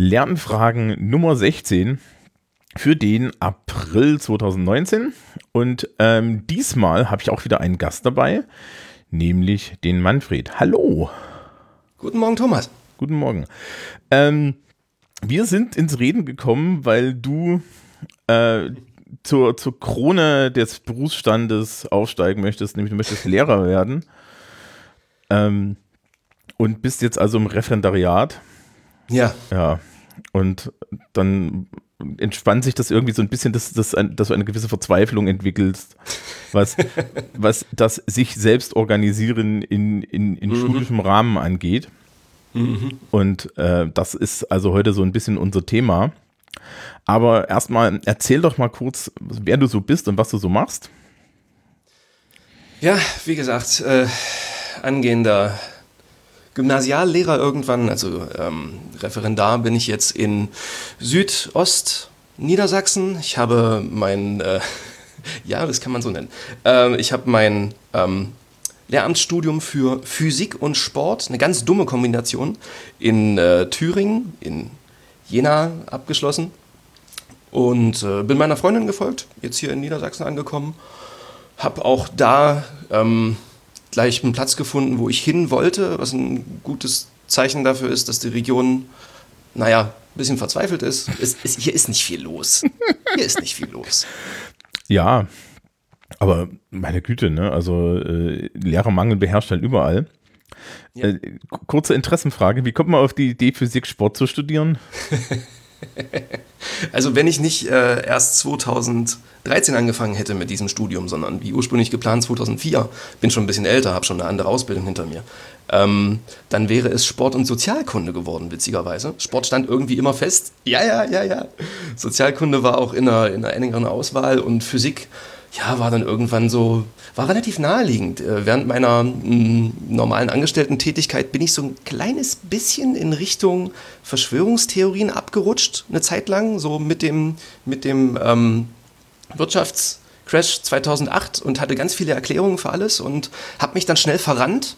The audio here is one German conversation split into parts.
Lernfragen Nummer 16 für den April 2019. Und ähm, diesmal habe ich auch wieder einen Gast dabei, nämlich den Manfred. Hallo. Guten Morgen, Thomas. Guten Morgen. Ähm, wir sind ins Reden gekommen, weil du äh, zur, zur Krone des Berufsstandes aufsteigen möchtest, nämlich du möchtest Lehrer werden. Ähm, und bist jetzt also im Referendariat. Ja. Ja. Und dann entspannt sich das irgendwie so ein bisschen, dass, dass, dass du eine gewisse Verzweiflung entwickelst, was, was das sich selbst organisieren in, in, in mhm. schulischem Rahmen angeht. Mhm. Und äh, das ist also heute so ein bisschen unser Thema. Aber erstmal erzähl doch mal kurz, wer du so bist und was du so machst. Ja, wie gesagt, äh, angehender Gymnasiallehrer irgendwann, also ähm, Referendar bin ich jetzt in Südost Niedersachsen. Ich habe mein, äh, ja, das kann man so nennen. Äh, ich habe mein ähm, Lehramtsstudium für Physik und Sport, eine ganz dumme Kombination, in äh, Thüringen, in Jena abgeschlossen. Und äh, bin meiner Freundin gefolgt, jetzt hier in Niedersachsen angekommen. Habe auch da ähm, gleich einen Platz gefunden, wo ich hin wollte, was ein gutes Zeichen dafür ist, dass die Region, naja, ein bisschen verzweifelt ist. Es, es, hier ist nicht viel los. Hier ist nicht viel los. Ja, aber meine Güte, ne? Also äh, Lehrermangel beherrscht halt überall. Ja. Äh, kurze Interessenfrage, wie kommt man auf die Idee, Physik Sport zu studieren? Also wenn ich nicht äh, erst 2013 angefangen hätte mit diesem Studium, sondern wie ursprünglich geplant 2004, bin schon ein bisschen älter, habe schon eine andere Ausbildung hinter mir, ähm, dann wäre es Sport- und Sozialkunde geworden, witzigerweise. Sport stand irgendwie immer fest. Ja, ja, ja, ja. Sozialkunde war auch in einer, in einer engeren Auswahl und Physik ja, war dann irgendwann so, war relativ naheliegend. Äh, während meiner mh, mm, normalen Angestellten-Tätigkeit bin ich so ein kleines bisschen in Richtung Verschwörungstheorien abgerutscht, eine Zeit lang, so mit dem, mit dem ähm, Wirtschaftscrash 2008 und hatte ganz viele Erklärungen für alles und habe mich dann schnell verrannt.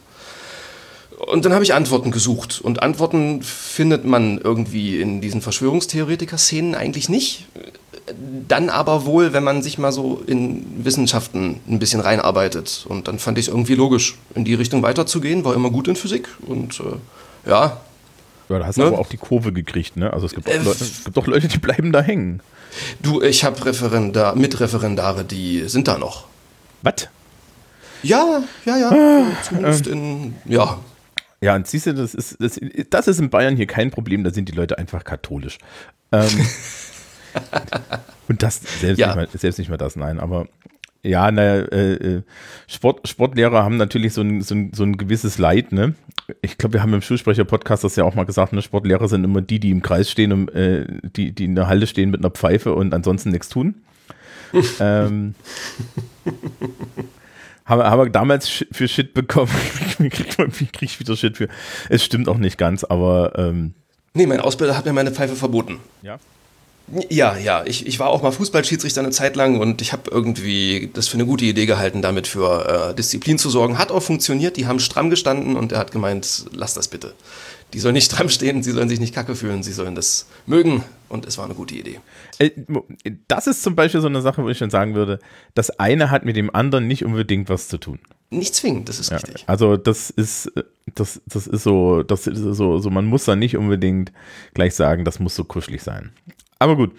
Und dann habe ich Antworten gesucht. Und Antworten findet man irgendwie in diesen Verschwörungstheoretiker-Szenen eigentlich nicht dann aber wohl, wenn man sich mal so in Wissenschaften ein bisschen reinarbeitet. Und dann fand ich es irgendwie logisch, in die Richtung weiterzugehen. War immer gut in Physik und äh, ja. Ja, da hast du ne? aber auch die Kurve gekriegt, ne? Also es gibt, auch äh, Leute, es gibt auch Leute, die bleiben da hängen. Du, ich habe Referendar, Mitreferendare, die sind da noch. Was? Ja, ja, ja. Ah, Zumindest äh, in, ja. Ja, und siehst du, das ist, das, das ist in Bayern hier kein Problem, da sind die Leute einfach katholisch. Ähm, Und das selbst, ja. nicht mal, selbst nicht mal das, nein, aber ja, naja, äh, äh, Sport, Sportlehrer haben natürlich so ein, so ein, so ein gewisses Leid, ne? Ich glaube, wir haben im Schulsprecher-Podcast das ja auch mal gesagt, ne? Sportlehrer sind immer die, die im Kreis stehen, und, äh, die, die in der Halle stehen mit einer Pfeife und ansonsten nichts tun. ähm, haben, haben wir damals für Shit bekommen. wie kriege krieg ich wieder Shit für? Es stimmt auch nicht ganz, aber. Ähm, nee, mein Ausbilder hat mir meine Pfeife verboten. Ja. Ja, ja. Ich, ich war auch mal Fußballschiedsrichter eine Zeit lang und ich habe irgendwie das für eine gute Idee gehalten, damit für äh, Disziplin zu sorgen. Hat auch funktioniert. Die haben stramm gestanden und er hat gemeint, lass das bitte. Die sollen nicht stramm stehen, sie sollen sich nicht kacke fühlen, sie sollen das mögen und es war eine gute Idee. Äh, das ist zum Beispiel so eine Sache, wo ich dann sagen würde, das eine hat mit dem anderen nicht unbedingt was zu tun. Nicht zwingend, das ist ja, richtig. Also das ist, das, das ist so, das ist so, so, man muss da nicht unbedingt gleich sagen, das muss so kuschelig sein. Aber gut,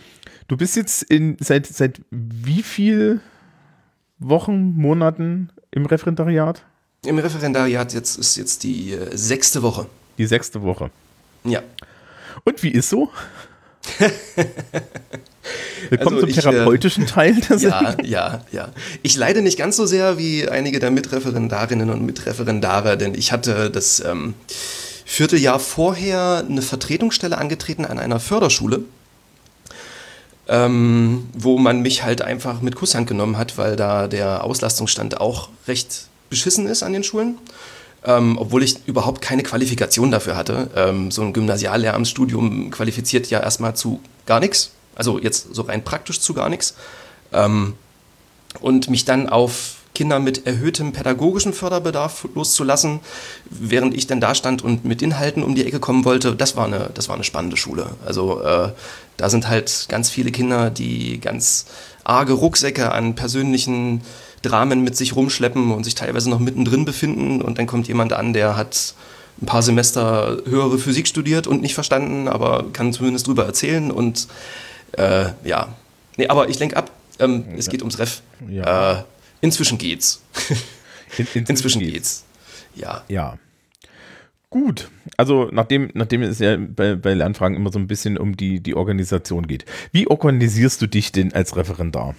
du bist jetzt in, seit, seit wie viel Wochen, Monaten im Referendariat? Im Referendariat jetzt ist jetzt die äh, sechste Woche. Die sechste Woche. Ja. Und wie ist so? Willkommen also zum ich, therapeutischen äh, Teil der Ja, ja, ja. Ich leide nicht ganz so sehr wie einige der Mitreferendarinnen und Mitreferendare, denn ich hatte das ähm, Vierteljahr vorher eine Vertretungsstelle angetreten an einer Förderschule ähm, wo man mich halt einfach mit Kusshand genommen hat, weil da der Auslastungsstand auch recht beschissen ist an den Schulen. Ähm, obwohl ich überhaupt keine Qualifikation dafür hatte. Ähm, so ein Gymnasiallehramtsstudium qualifiziert ja erstmal zu gar nichts, also jetzt so rein praktisch zu gar nichts. Ähm, und mich dann auf Kinder mit erhöhtem pädagogischen Förderbedarf loszulassen, während ich dann da stand und mit Inhalten um die Ecke kommen wollte. Das war eine, das war eine spannende Schule. Also äh, da sind halt ganz viele Kinder, die ganz arge Rucksäcke an persönlichen Dramen mit sich rumschleppen und sich teilweise noch mittendrin befinden. Und dann kommt jemand an, der hat ein paar Semester höhere Physik studiert und nicht verstanden, aber kann zumindest drüber erzählen. Und äh, ja, nee, aber ich lenke ab. Ähm, ja. Es geht ums Ref. Ja. Äh, inzwischen geht's. In, inzwischen, inzwischen geht's. geht's. Ja. Ja. Gut, also nachdem, nachdem es ja bei, bei Lernfragen immer so ein bisschen um die, die Organisation geht. Wie organisierst du dich denn als Referendar?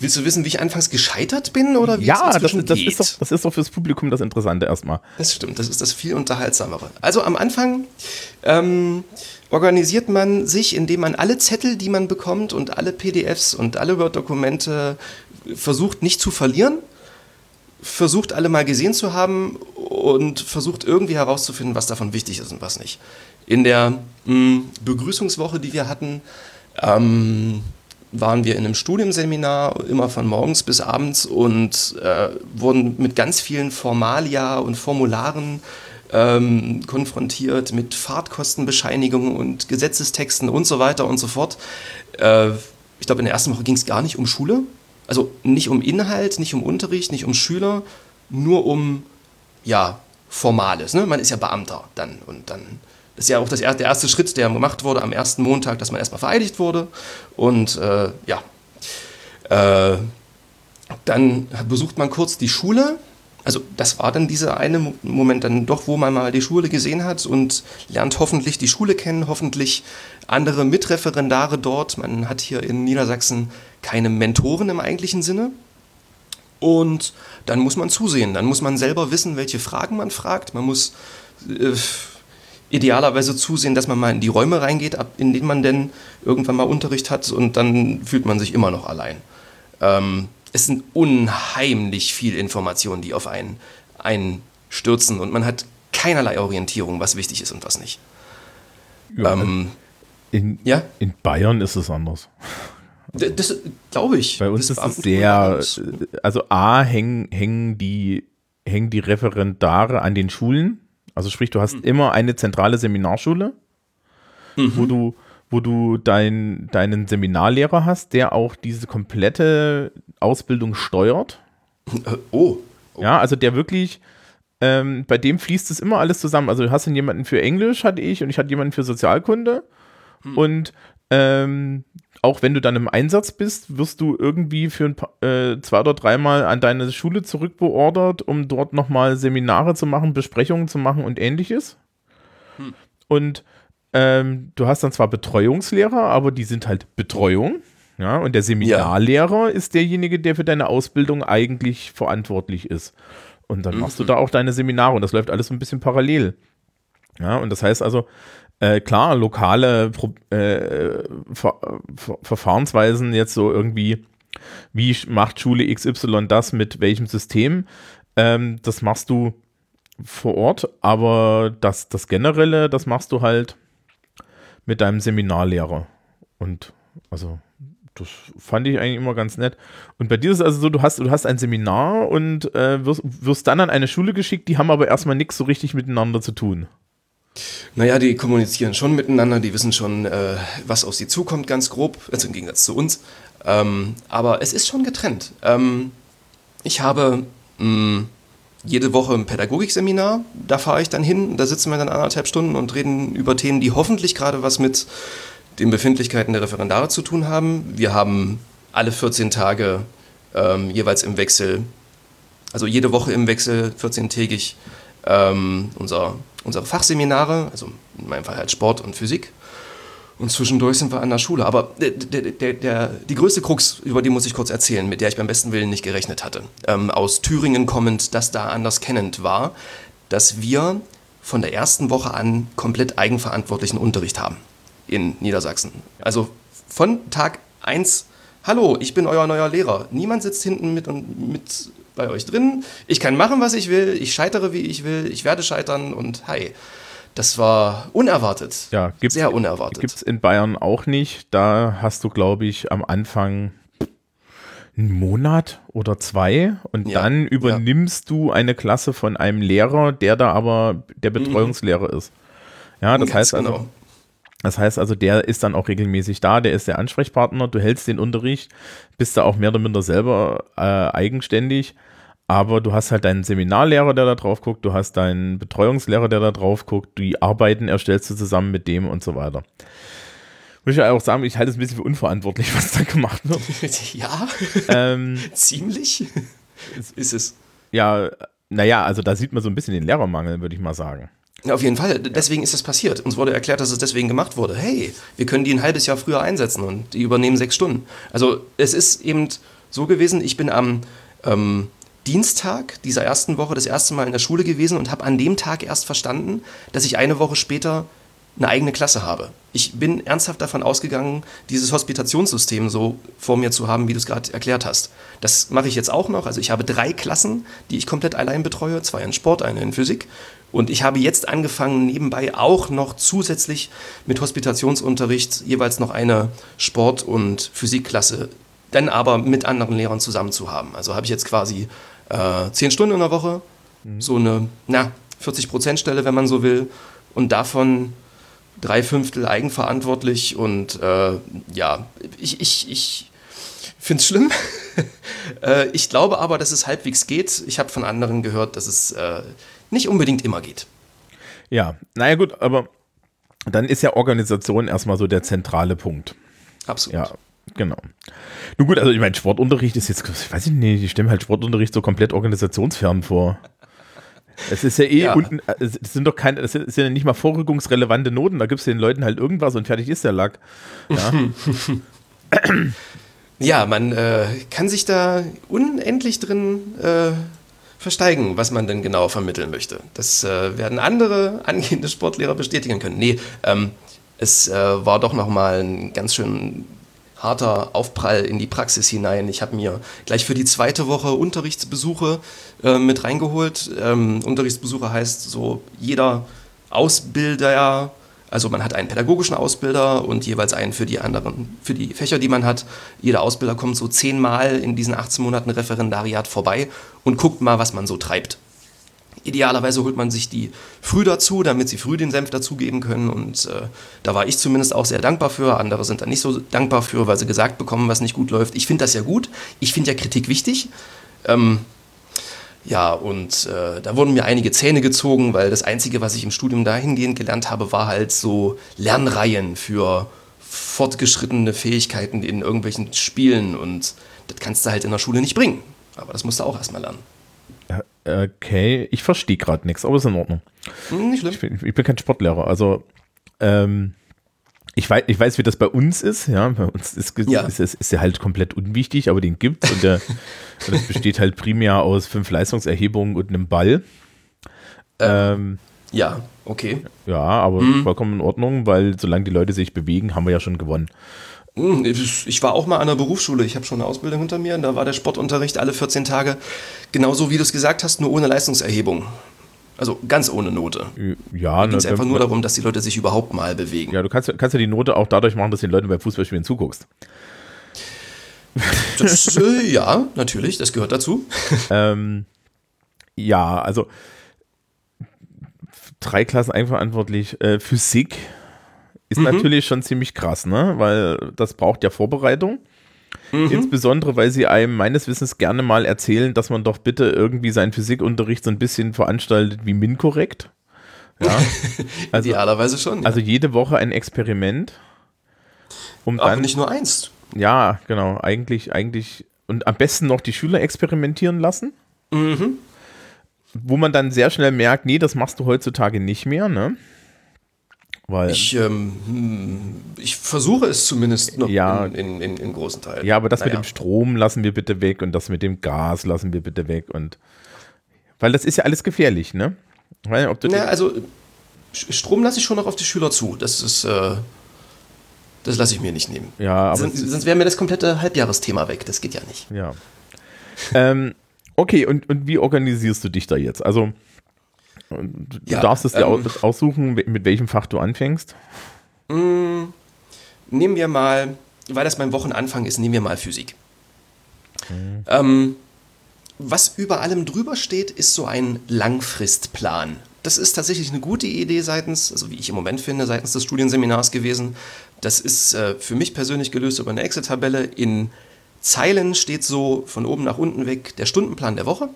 willst du wissen, wie ich anfangs gescheitert bin oder wie ja, es das, das, ist doch, das ist doch fürs Publikum das Interessante erstmal. Das stimmt, das ist das viel unterhaltsamere. Also am Anfang ähm, organisiert man sich, indem man alle Zettel, die man bekommt und alle PDFs und alle Word-Dokumente versucht nicht zu verlieren, versucht alle mal gesehen zu haben und versucht irgendwie herauszufinden, was davon wichtig ist und was nicht. In der mh, hm, Begrüßungswoche, die wir hatten, ähm, waren wir in einem Studienseminar immer von morgens bis abends und äh, wurden mit ganz vielen Formalia und Formularen ähm, konfrontiert, mit Fahrtkostenbescheinigungen und Gesetzestexten und so weiter und so fort. Äh, ich glaube, in der ersten Woche ging es gar nicht um Schule, also nicht um Inhalt, nicht um Unterricht, nicht um Schüler, nur um ja, Formales. Ne? Man ist ja Beamter dann und dann das ist ja auch das, der erste Schritt, der gemacht wurde am ersten Montag, dass man erstmal vereidigt wurde. Und äh, ja, äh, dann besucht man kurz die Schule. Also das war dann dieser eine Moment dann doch, wo man mal die Schule gesehen hat und lernt hoffentlich die Schule kennen, hoffentlich andere Mitreferendare dort. Man hat hier in Niedersachsen keine Mentoren im eigentlichen Sinne. Und dann muss man zusehen, dann muss man selber wissen, welche Fragen man fragt. Man muss äh, idealerweise zusehen, dass man mal in die Räume reingeht, in denen man denn irgendwann mal Unterricht hat und dann fühlt man sich immer noch allein. Ähm, es sind unheimlich viel Informationen, die auf einen einstürzen und man hat keinerlei Orientierung, was wichtig ist und was nicht. Ja, ähm, in, ja? in Bayern ist es anders. Das, das glaube ich. Bei uns das ist es sehr, also A, hängen, hängen, die, hängen die Referendare an den Schulen also sprich, du hast mhm. immer eine zentrale Seminarschule, mhm. wo du, wo du dein, deinen Seminarlehrer hast, der auch diese komplette Ausbildung steuert. Oh. oh. Ja, also der wirklich, ähm, bei dem fließt es immer alles zusammen. Also du hast dann jemanden für Englisch, hatte ich, und ich hatte jemanden für Sozialkunde. Mhm. Und ähm, auch wenn du dann im Einsatz bist, wirst du irgendwie für ein paar, äh, zwei oder dreimal an deine Schule zurückbeordert, um dort nochmal Seminare zu machen, Besprechungen zu machen und ähnliches. Hm. Und ähm, du hast dann zwar Betreuungslehrer, aber die sind halt Betreuung. Ja, und der Seminarlehrer ja. ist derjenige, der für deine Ausbildung eigentlich verantwortlich ist. Und dann mhm. machst du da auch deine Seminare und das läuft alles so ein bisschen parallel. Ja, und das heißt also, äh, klar, lokale äh, Ver Ver Verfahrensweisen jetzt so irgendwie, wie macht Schule XY das mit welchem System, ähm, das machst du vor Ort, aber das, das Generelle, das machst du halt mit deinem Seminarlehrer. Und also das fand ich eigentlich immer ganz nett. Und bei dir ist es also so, du hast, du hast ein Seminar und äh, wirst, wirst dann an eine Schule geschickt, die haben aber erstmal nichts so richtig miteinander zu tun. Naja, die kommunizieren schon miteinander, die wissen schon, äh, was auf sie zukommt, ganz grob, also im Gegensatz zu uns. Ähm, aber es ist schon getrennt. Ähm, ich habe mh, mm, jede Woche ein Pädagogikseminar, da fahre ich dann hin, da sitzen wir dann anderthalb Stunden und reden über Themen, die hoffentlich gerade was mit den Befindlichkeiten der Referendare zu tun haben. Wir haben alle 14 Tage ähm, jeweils im Wechsel, also jede Woche im Wechsel, 14-tägig, ähm, unser unsere Fachseminare, also in meinem Fall halt Sport und Physik. Und zwischendurch sind wir an der Schule. Aber der, der, der, die größte Krux, über die muss ich kurz erzählen, mit der ich beim besten Willen nicht gerechnet hatte, ähm, aus Thüringen kommend, das da anders kennend war, dass wir von der ersten Woche an komplett eigenverantwortlichen Unterricht haben in Niedersachsen. Also von Tag 1, hallo, ich bin euer neuer Lehrer. Niemand sitzt hinten mit, und mit bei euch drin. Ich kann machen, was ich will. Ich scheitere, wie ich will. Ich werde scheitern und hi. Das war unerwartet. Ja, gibt's, sehr unerwartet. Gibt es in Bayern auch nicht. Da hast du, glaube ich, am Anfang einen Monat oder zwei und Ja, dann übernimmst du eine Klasse von einem Lehrer, der da aber der Betreuungslehrer ist. Ja, das Ganz heißt also, genau. das heißt also, der ist dann auch regelmäßig da, der ist der Ansprechpartner, du hältst den Unterricht, bist da auch mehr oder minder selber äh, eigenständig, aber du hast halt deinen Seminarlehrer, der da drauf guckt, du hast deinen Betreuungslehrer, der da drauf guckt, die Arbeiten erstellst du zusammen mit dem und so weiter. Muss ich ja auch sagen, ich halte es ein bisschen für unverantwortlich, was da gemacht wird. Ja, ähm, ziemlich ist es. ja, naja, also da sieht man so ein bisschen den Lehrermangel, würde ich mal sagen. Ja, auf jeden Fall. Deswegen ist das passiert. Uns wurde erklärt, dass es deswegen gemacht wurde. Hey, wir können die ein halbes Jahr früher einsetzen und die übernehmen sechs Stunden. Also es ist eben so gewesen, ich bin am ähm, Dienstag dieser ersten Woche das erste Mal in der Schule gewesen und habe an dem Tag erst verstanden, dass ich eine Woche später eine eigene Klasse habe. Ich bin ernsthaft davon ausgegangen, dieses Hospitationssystem so vor mir zu haben, wie du es gerade erklärt hast. Das mache ich jetzt auch noch. Also ich habe drei Klassen, die ich komplett allein betreue, zwei in Sport, eine in Physik. Und ich habe jetzt angefangen, nebenbei auch noch zusätzlich mit Hospitationsunterricht jeweils noch eine Sport- und Physikklasse, dann aber mit anderen Lehrern zusammen zu haben. Also habe ich jetzt quasi äh, zehn Stunden in der Woche, so eine na, 40-Prozent-Stelle, wenn man so will. Und davon drei Fünftel eigenverantwortlich und äh, ja, ich, ich, ich finde es schlimm. äh, ich glaube aber, dass es halbwegs geht. Ich habe von anderen gehört, dass es äh, nicht unbedingt immer geht. Ja, naja gut, aber dann ist ja Organisation erstmal so der zentrale Punkt. Absolut. Ja, genau. Nun gut, also ich meine, Sportunterricht ist jetzt, ich weiß nicht, ich stelle mir halt Sportunterricht so komplett organisationsfern vor. Es ist ja eh Ja. unten, es sind doch keine, es sind ja nicht mal vorrückungsrelevante Noten, da gibst du den Leuten halt irgendwas und fertig ist der Lack. Ja, Ja, man äh, kann sich da unendlich drin äh, versteigen, was man denn genau vermitteln möchte. Das äh, werden andere angehende Sportlehrer bestätigen können. Nee, ähm, es äh, war doch nochmal ein ganz schön harter Aufprall in die Praxis hinein. Ich habe mir gleich für die zweite Woche Unterrichtsbesuche äh, mit reingeholt. Ähm, Unterrichtsbesuche heißt so, jeder Ausbilder, also man hat einen pädagogischen Ausbilder und jeweils einen für die anderen, für die Fächer, die man hat. Jeder Ausbilder kommt so zehnmal in diesen 18 Monaten Referendariat vorbei und guckt mal, was man so treibt. Idealerweise holt man sich die früh dazu, damit sie früh den Senf dazugeben können. Und äh, da war ich zumindest auch sehr dankbar für. Andere sind da nicht so dankbar für, weil sie gesagt bekommen, was nicht gut läuft. Ich finde das ja gut. Ich finde ja Kritik wichtig. Ähm, ja, und äh, da wurden mir einige Zähne gezogen, weil das Einzige, was ich im Studium dahingehend gelernt habe, war halt so Lernreihen für fortgeschrittene Fähigkeiten in irgendwelchen Spielen. Und das kannst du halt in der Schule nicht bringen. Aber das musst du auch erstmal lernen. Okay, ich verstehe gerade nichts, aber ist in Ordnung. Hm, nicht schlimm. Ich bin, ich bin kein Sportlehrer, also ähm, ich weiß, ich weiß, wie das bei uns ist, ja, bei uns ist, Ja. ist, ist, ist der halt komplett unwichtig, aber den gibt's und, der, und das besteht halt primär aus fünf Leistungserhebungen und einem Ball. Ähm, Ja, okay. ja, aber Mhm. vollkommen in Ordnung, weil solange die Leute sich bewegen, haben wir ja schon gewonnen. Hm, Ich war auch mal an der Berufsschule. Ich habe schon eine Ausbildung hinter mir. Und da war der Sportunterricht alle 14 Tage genauso, wie du es gesagt hast, nur ohne Leistungserhebung. Also ganz ohne Note. Ja, Da ne, einfach wenn- nur darum, dass die Leute sich überhaupt mal bewegen. ja, du kannst, kannst ja die Note auch dadurch machen, dass den Leuten beim Fußballspielen zuguckst. Das, äh, ja, natürlich, das gehört dazu. Ähm, ja, also drei Klassen eigenverantwortlich. Äh, Physik ist natürlich schon ziemlich krass, ne? Weil das braucht ja Vorbereitung. Insbesondere, weil sie einem meines Wissens gerne mal erzählen, dass man doch bitte irgendwie seinen Physikunterricht so ein bisschen veranstaltet wie MIN-korrekt. Ja, also, Idealerweise schon. ja. also jede Woche ein Experiment. Um Aber dann, nicht nur eins. ja, genau, eigentlich, eigentlich, und am besten noch die Schüler experimentieren lassen. Mhm. Wo man dann sehr schnell merkt, nee, das machst du heutzutage nicht mehr, ne? Weil, Ich, ähm, hm, ich versuche es zumindest noch Ja. in, in, in, in großen Teilen. ja, aber das mit Naja. dem Strom lassen wir bitte weg und das mit dem Gas lassen wir bitte weg und, weil das ist ja alles gefährlich, ne? Weil, ob du Na, also Strom lasse ich schon noch auf die Schüler zu. Das ist, äh, das lasse ich mir nicht nehmen. ja, Sonst, sonst wäre mir das komplette Halbjahresthema weg. Das geht ja nicht. ja. ähm, okay, und, und wie organisierst du dich da jetzt? Also, du Ja, darfst es dir ähm, aus- aussuchen, mit welchem Fach du anfängst. Nehmen wir mal, weil das mein Wochenanfang ist, nehmen wir mal Physik. Mhm. Ähm, was über allem drüber steht, ist so ein Langfristplan. Das ist tatsächlich eine gute Idee seitens, also wie ich im Moment finde, seitens des Studienseminars gewesen. Das ist äh, für mich persönlich gelöst über eine Excel-Tabelle. In Zeilen steht so von oben nach unten weg der Stundenplan der Woche.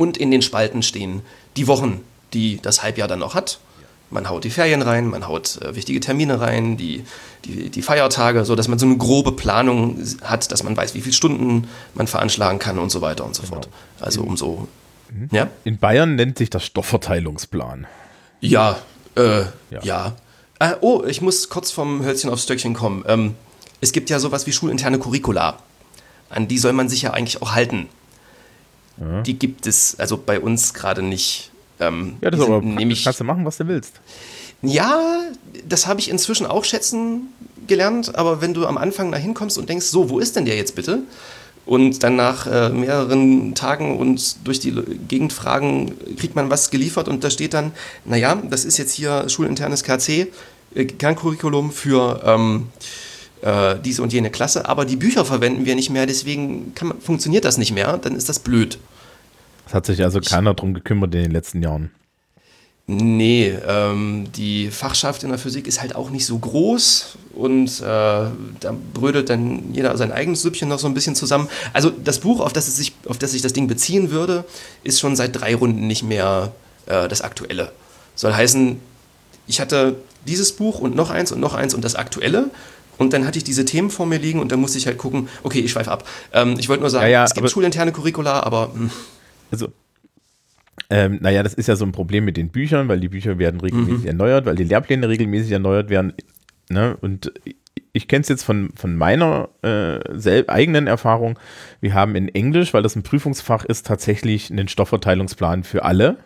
Und in den Spalten stehen die Wochen, die das Halbjahr dann noch hat. Man haut die Ferien rein, man haut äh, wichtige Termine rein, die, die, die Feiertage, so dass man so eine grobe Planung hat, dass man weiß, wie viele Stunden man veranschlagen kann und so weiter und so genau. fort. Also umso. Mhm. Ja? In Bayern nennt sich das Stoffverteilungsplan. Ja, äh, ja. ja. Äh, oh, ich muss kurz vom Hölzchen aufs Stöckchen kommen. Ähm, es gibt ja sowas wie schulinterne Curricula. An die soll man sich ja eigentlich auch halten. Ja. Die gibt es also bei uns gerade nicht. Ähm, ja, das ist aber nämlich, kannst du machen, was du willst. Ja, das habe ich inzwischen auch schätzen gelernt, aber wenn du am Anfang da hinkommst und denkst, so, wo ist denn der jetzt bitte? Und dann nach äh, mehreren Tagen und durch die Gegend fragen, kriegt man was geliefert und da steht dann, naja, das ist jetzt hier schulinternes KC, äh, Kerncurriculum für ähm, äh, diese und jene Klasse, aber die Bücher verwenden wir nicht mehr, deswegen man, funktioniert das nicht mehr, dann ist das blöd. Es hat sich also keiner drum gekümmert in den letzten Jahren. Nee, ähm, die Fachschaft in der Physik ist halt auch nicht so groß und äh, da brödelt dann jeder sein eigenes Süppchen noch so ein bisschen zusammen. Also das Buch, auf das, es sich, auf das sich das Ding beziehen würde, ist schon seit drei Runden nicht mehr äh, das aktuelle. Soll heißen, ich hatte dieses Buch und noch eins und noch eins und das aktuelle und dann hatte ich diese Themen vor mir liegen und dann musste ich halt gucken, okay, ich schweife ab. Ähm, ich wollte nur sagen, ja, ja, es gibt schulinterne Curricula, aber... Mh. Also ähm, naja, das ist ja so ein Problem mit den Büchern, weil die Bücher werden regelmäßig mhm. erneuert, weil die Lehrpläne regelmäßig erneuert werden. Ne? Und ich kenne es jetzt von, von meiner äh, eigenen Erfahrung. Wir haben in Englisch, weil das ein Prüfungsfach ist, tatsächlich einen Stoffverteilungsplan für alle.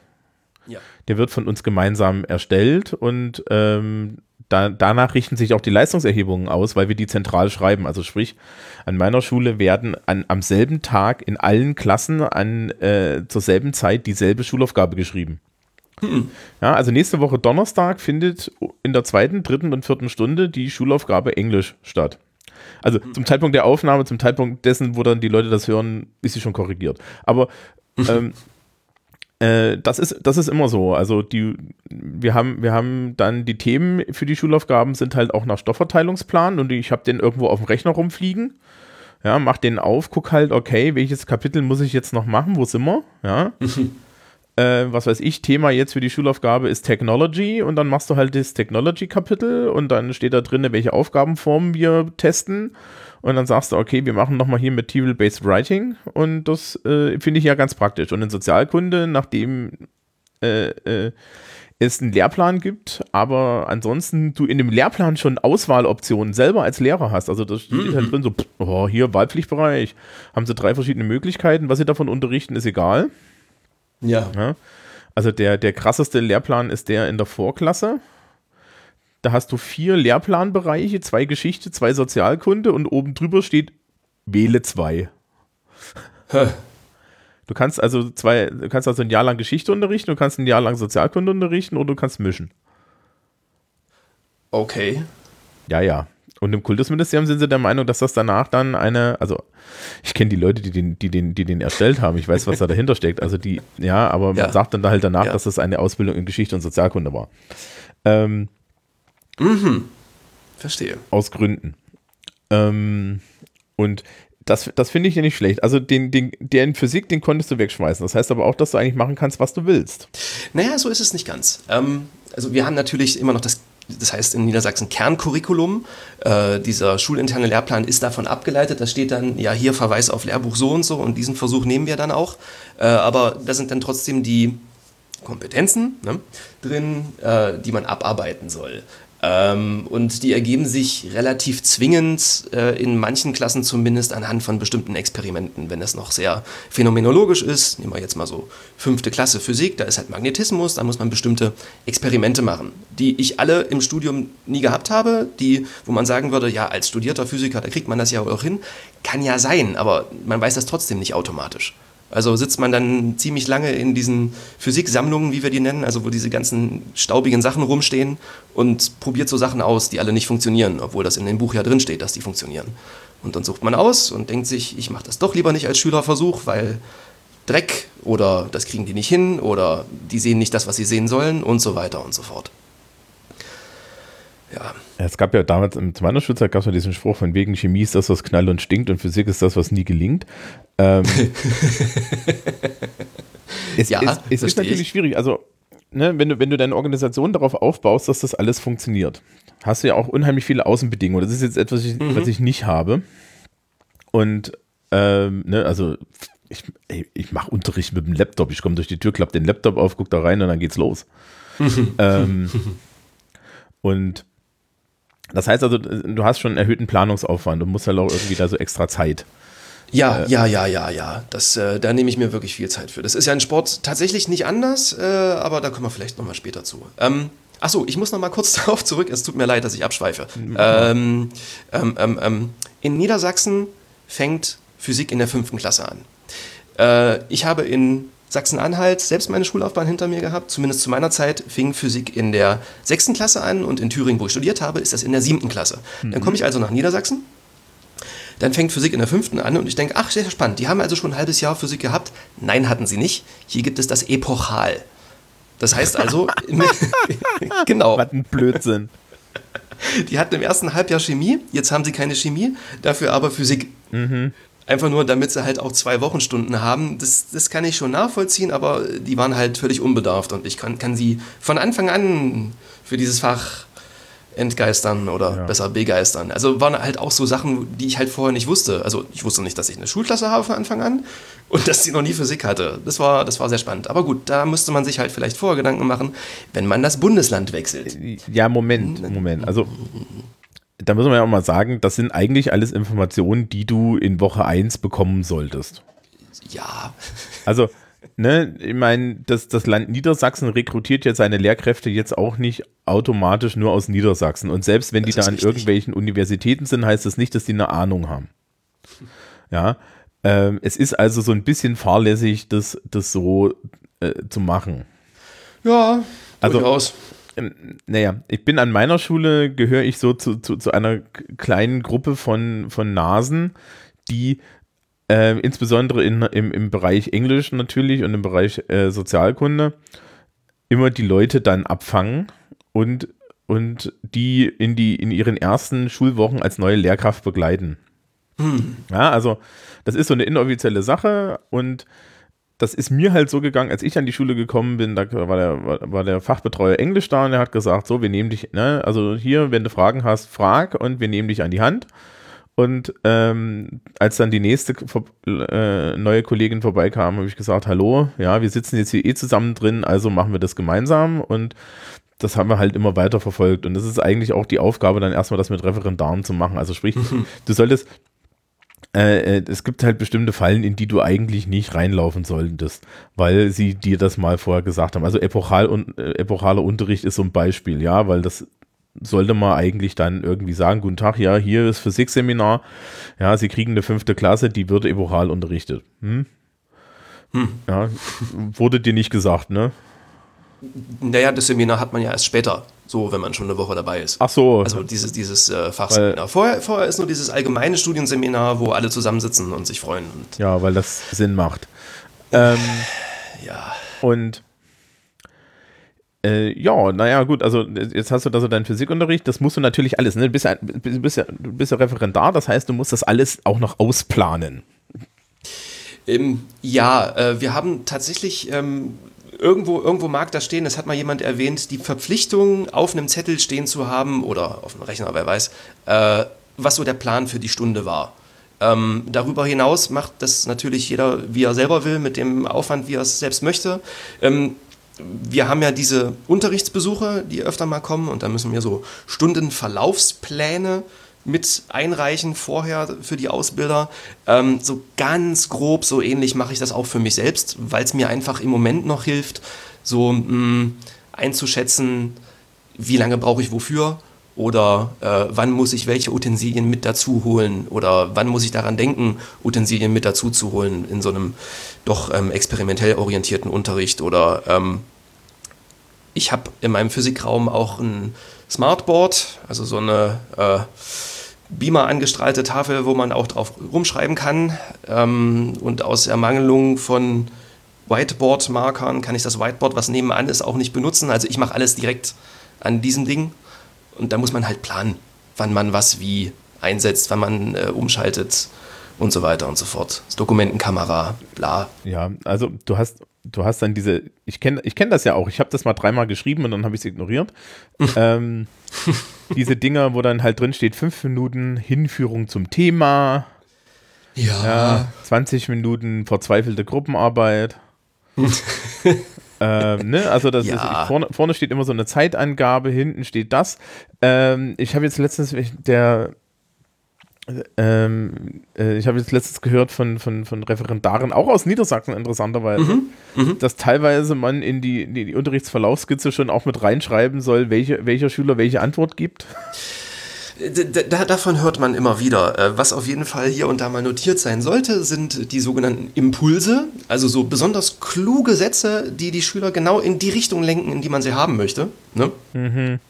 Ja. Der wird von uns gemeinsam erstellt und ähm, da, danach richten sich auch die Leistungserhebungen aus, weil wir die zentral schreiben. Also sprich, an meiner Schule werden an, am selben Tag in allen Klassen an, äh, zur selben Zeit dieselbe Schulaufgabe geschrieben. Hm. Ja, also nächste Woche Donnerstag findet in der zweiten, dritten und vierten Stunde die Schulaufgabe Englisch statt. Also hm. zum Zeitpunkt der Aufnahme, zum Zeitpunkt dessen, wo dann die Leute das hören, ist sie schon korrigiert. Aber ähm, äh, das, ist, das ist immer so. Also die, wir haben, wir haben dann die Themen für die Schulaufgaben sind halt auch nach Stoffverteilungsplan und ich habe den irgendwo auf dem Rechner rumfliegen. Ja, mach den auf, guck halt, okay, welches Kapitel muss ich jetzt noch machen, wo sind wir? Ja. äh, was weiß ich, Thema jetzt für die Schulaufgabe ist Technology und dann machst du halt das Technology-Kapitel und dann steht da drin, welche Aufgabenformen wir testen und dann sagst du, okay, wir machen nochmal hier Material-Based Writing und das äh, finde ich ja ganz praktisch. Und in Sozialkunde, nachdem äh, äh, es einen Lehrplan gibt, aber ansonsten du in dem Lehrplan schon Auswahloptionen selber als Lehrer hast. Also da steht mhm. halt drin so, oh, hier Wahlpflichtbereich, haben sie drei verschiedene Möglichkeiten, was sie davon unterrichten, ist egal. Ja. ja. Also der, der krasseste Lehrplan ist der in der Vorklasse. Da hast du vier Lehrplanbereiche, zwei Geschichte, zwei Sozialkunde und oben drüber steht wähle zwei. Du kannst also zwei, du kannst also ein Jahr lang Geschichte unterrichten, du kannst ein Jahr lang Sozialkunde unterrichten oder du kannst mischen. Okay. Ja, ja. Und im Kultusministerium sind sie der Meinung, dass das danach dann eine, also ich kenne die Leute, die den, die, den, die den erstellt haben, ich weiß, was da dahinter steckt. Also die, ja, aber ja. man sagt dann halt danach, ja. dass das eine Ausbildung in Geschichte und Sozialkunde war. Ähm, Mhm. Verstehe. Aus Gründen. Ähm, und das, das finde ich ja nicht schlecht. Also den, den, der in Physik, den konntest du wegschmeißen. Das heißt aber auch, dass du eigentlich machen kannst, was du willst. Naja, so ist es nicht ganz. Ähm, also wir haben natürlich immer noch das, das heißt in Niedersachsen Kerncurriculum. Äh, dieser schulinterne Lehrplan ist davon abgeleitet. Da steht dann, ja, hier Verweis auf Lehrbuch so und so und diesen Versuch nehmen wir dann auch. Äh, aber da sind dann trotzdem die Kompetenzen ne, drin, äh, die man abarbeiten soll. Ähm, und die ergeben sich relativ zwingend, äh, in manchen Klassen zumindest, anhand von bestimmten Experimenten. Wenn es noch sehr phänomenologisch ist, nehmen wir jetzt mal so fünfte Klasse Physik, da ist halt Magnetismus, da muss man bestimmte Experimente machen, die ich alle im Studium nie gehabt habe, die, wo man sagen würde, ja, als studierter Physiker, da kriegt man das ja auch hin. Kann ja sein, aber man weiß das trotzdem nicht automatisch. Also sitzt man dann ziemlich lange in diesen Physiksammlungen, wie wir die nennen, also wo diese ganzen staubigen Sachen rumstehen und probiert so Sachen aus, die alle nicht funktionieren, obwohl das in dem Buch ja drin steht, dass die funktionieren. Und dann sucht man aus und denkt sich, ich mache das doch lieber nicht als Schülerversuch, weil Dreck oder das kriegen die nicht hin oder die sehen nicht das, was sie sehen sollen und so weiter und so fort. Ja. Es gab ja damals im meiner Schulzeit gab es ja diesen Spruch von wegen Chemie ist das, was knallt und stinkt und Physik ist das, was nie gelingt. Ähm, es, ja, es, es ist natürlich ich. schwierig. Also, ne, wenn, du, wenn du deine Organisation darauf aufbaust, dass das alles funktioniert, hast du ja auch unheimlich viele Außenbedingungen. Das ist jetzt etwas, mhm. was ich nicht habe. Und ähm, ne, also ich, ich mache Unterricht mit dem Laptop. Ich komme durch die Tür, klappe den Laptop auf, gucke da rein und dann geht's los. ähm, und das heißt also, du hast schon einen erhöhten Planungsaufwand und musst halt auch irgendwie da so extra Zeit. Ja, äh, ja, ja, ja, ja. Das, äh, da nehme ich mir wirklich viel Zeit für. Das ist ja ein Sport tatsächlich nicht anders, äh, aber da kommen wir vielleicht nochmal später zu. Ähm, Achso, ich muss nochmal kurz darauf zurück. Es tut mir leid, dass ich abschweife. Ähm, ähm, ähm, in Niedersachsen fängt Physik in der fünften Klasse an. Äh, ich habe in Sachsen-Anhalt selbst meine Schullaufbahn hinter mir gehabt. Zumindest zu meiner Zeit fing Physik in der sechsten Klasse an und in Thüringen, wo ich studiert habe, ist das in der siebten Klasse. Mhm. Dann komme ich also nach Niedersachsen. Dann fängt Physik in der fünften an und ich denke, ach, sehr spannend. Die haben also schon ein halbes Jahr Physik gehabt. Nein, hatten sie nicht. Hier gibt es das Epochal. Das heißt also, genau. Was ein Blödsinn. Die hatten im ersten Halbjahr Chemie, jetzt haben sie keine Chemie, dafür aber Physik. Mhm. Einfach nur, damit sie halt auch zwei Wochenstunden haben. Das, das kann ich schon nachvollziehen, aber die waren halt völlig unbedarft und ich kann, kann sie von Anfang an für dieses Fach entgeistern oder ja. besser begeistern. Also waren halt auch so Sachen, die ich halt vorher nicht wusste. Also ich wusste nicht, dass ich eine Schulklasse habe von Anfang an und dass sie noch nie Physik hatte. Das war, das war sehr spannend. Aber gut, da müsste man sich halt vielleicht vorher Gedanken machen, wenn man das Bundesland wechselt. Ja, Moment, Moment. Also da muss man ja auch mal sagen, das sind eigentlich alles Informationen, die du in Woche 1 bekommen solltest. Ja. Also, ne, ich meine, das, das Land Niedersachsen rekrutiert jetzt seine Lehrkräfte jetzt auch nicht automatisch nur aus Niedersachsen. Und selbst wenn das die da an richtig. irgendwelchen Universitäten sind, heißt das nicht, dass die eine Ahnung haben. Ja. Ähm, es ist also so ein bisschen fahrlässig, das, das so äh, zu machen. Ja, also, durchaus. Ähm, naja, ich bin an meiner Schule, gehöre ich so zu, zu, zu einer kleinen Gruppe von, von Nasen, die äh, insbesondere in, im, im Bereich Englisch natürlich und im Bereich äh, Sozialkunde immer die Leute dann abfangen und, und die in, die in ihren ersten Schulwochen als neue Lehrkraft begleiten. Hm. Ja, also das ist so eine inoffizielle Sache und das ist mir halt so gegangen, als ich an die Schule gekommen bin, da war der, war der Fachbetreuer Englisch da und er hat gesagt, so, wir nehmen dich, ne, also hier, wenn du Fragen hast, frag und wir nehmen dich an die Hand. Und ähm, als dann die nächste äh, neue Kollegin vorbeikam, habe ich gesagt, hallo, ja, wir sitzen jetzt hier eh zusammen drin, also machen wir das gemeinsam und das haben wir halt immer weiter verfolgt. Und das ist eigentlich auch die Aufgabe, dann erstmal das mit Referendaren zu machen. Also sprich, du solltest, äh, äh, es gibt halt bestimmte Fallen, in die du eigentlich nicht reinlaufen solltest, weil sie dir das mal vorher gesagt haben. Also epochal und, äh, epochaler Unterricht ist so ein Beispiel, ja, weil das sollte man eigentlich dann irgendwie sagen, guten Tag, ja, hier ist Physikseminar, ja, Sie kriegen eine fünfte Klasse, die wird epochal unterrichtet. Hm? Hm. Ja, wurde dir nicht gesagt, ne? Naja, das Seminar hat man ja erst später, so wenn man schon eine Woche dabei ist. Ach so. Also dieses, dieses äh, Fachseminar. Vorher, vorher ist nur dieses allgemeine Studienseminar, wo alle zusammensitzen und sich freuen. Und ja, weil das Sinn macht. Ähm, ja. Und äh, ja, naja, gut, also jetzt hast du da so deinen Physikunterricht, das musst du natürlich alles, ne? Du bist ja, du bist ja, du bist ja Referendar, das heißt, du musst das alles auch noch ausplanen. Ähm, ja, äh, wir haben tatsächlich ähm, irgendwo, irgendwo mag das stehen, das hat mal jemand erwähnt, die Verpflichtung auf einem Zettel stehen zu haben oder auf einem Rechner, wer weiß, äh, was so der Plan für die Stunde war. Ähm, darüber hinaus macht das natürlich jeder, wie er selber will, mit dem Aufwand, wie er es selbst möchte. Ähm, wir haben ja diese Unterrichtsbesuche, die öfter mal kommen und da müssen wir so Stundenverlaufspläne mit einreichen vorher für die Ausbilder. Ähm, so ganz grob, so ähnlich mache ich das auch für mich selbst, weil es mir einfach im Moment noch hilft, so mh, mm, einzuschätzen, wie lange brauche ich wofür Oder äh, wann muss ich welche Utensilien mit dazu holen? Oder wann muss ich daran denken, Utensilien mit dazu zu holen in so einem doch ähm, experimentell orientierten Unterricht? Oder ähm, ich habe in meinem Physikraum auch ein Smartboard, also so eine äh, Beamer angestrahlte Tafel, wo man auch drauf rumschreiben kann. Ähm, und aus Ermangelung von Whiteboard-Markern kann ich das Whiteboard, was nebenan ist, auch nicht benutzen. Also ich mache alles direkt an diesem Ding. Und da muss man halt planen, wann man was wie einsetzt, wann man äh, umschaltet und so weiter und so fort. Das Dokumentenkamera, bla. Ja, also du hast, du hast dann diese, ich kenne ich kenn das ja auch, ich habe das mal dreimal geschrieben und dann habe ich es ignoriert. ähm, diese Dinger, wo dann halt drin steht, fünf Minuten Hinführung zum Thema. Ja. ja 20 Minuten verzweifelte Gruppenarbeit. ähm, ne? Also das ja. ist, vorne, vorne, steht immer so eine Zeitangabe, hinten steht das. Ähm, ich habe jetzt letztens, der ähm, äh, ich habe jetzt letztens gehört von, von, von Referendaren, auch aus Niedersachsen interessanterweise, mhm, mhm. dass teilweise man in die, in die Unterrichtsverlaufskizze schon auch mit reinschreiben soll, welche, welcher Schüler welche Antwort gibt. Da, davon hört man immer wieder. Äh, was auf jeden Fall hier und da mal notiert sein sollte, sind die sogenannten Impulse, also so besonders kluge Sätze, die die Schüler genau in die Richtung lenken, in die man sie haben möchte. Ne? Mhm.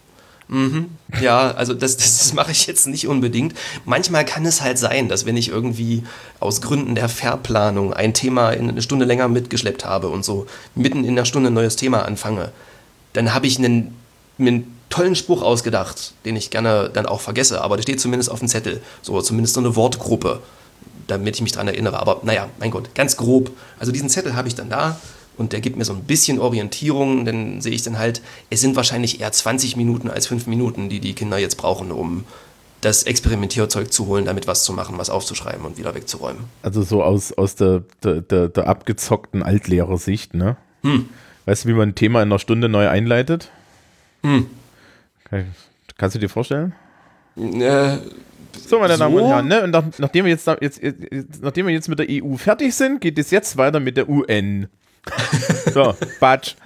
Mhm. Ja, also das, das, das mache ich jetzt nicht unbedingt. Manchmal kann es halt sein, dass wenn ich irgendwie aus Gründen der Verplanung ein Thema in eine Stunde länger mitgeschleppt habe und so mitten in der Stunde ein neues Thema anfange, dann habe ich einen, einen tollen Spruch ausgedacht, den ich gerne dann auch vergesse, aber der steht zumindest auf dem Zettel. So, zumindest so eine Wortgruppe, damit ich mich daran erinnere. Aber naja, mein Gott, ganz grob. Also diesen Zettel habe ich dann da und der gibt mir so ein bisschen Orientierung. Dann sehe ich dann halt, es sind wahrscheinlich eher 20 Minuten als 5 Minuten, die die Kinder jetzt brauchen, um das Experimentierzeug zu holen, damit was zu machen, was aufzuschreiben und wieder wegzuräumen. Also so aus, aus der, der, der, der abgezockten Altlehrersicht, ne? Hm. Weißt du, wie man ein Thema in einer Stunde neu einleitet? Hm. Kannst du dir vorstellen? Äh, so, meine so? Damen und Herren, ne? und nach, nachdem, wir jetzt, jetzt, jetzt, nachdem wir jetzt mit der EU fertig sind, geht es jetzt weiter mit der UN. so, Batsch.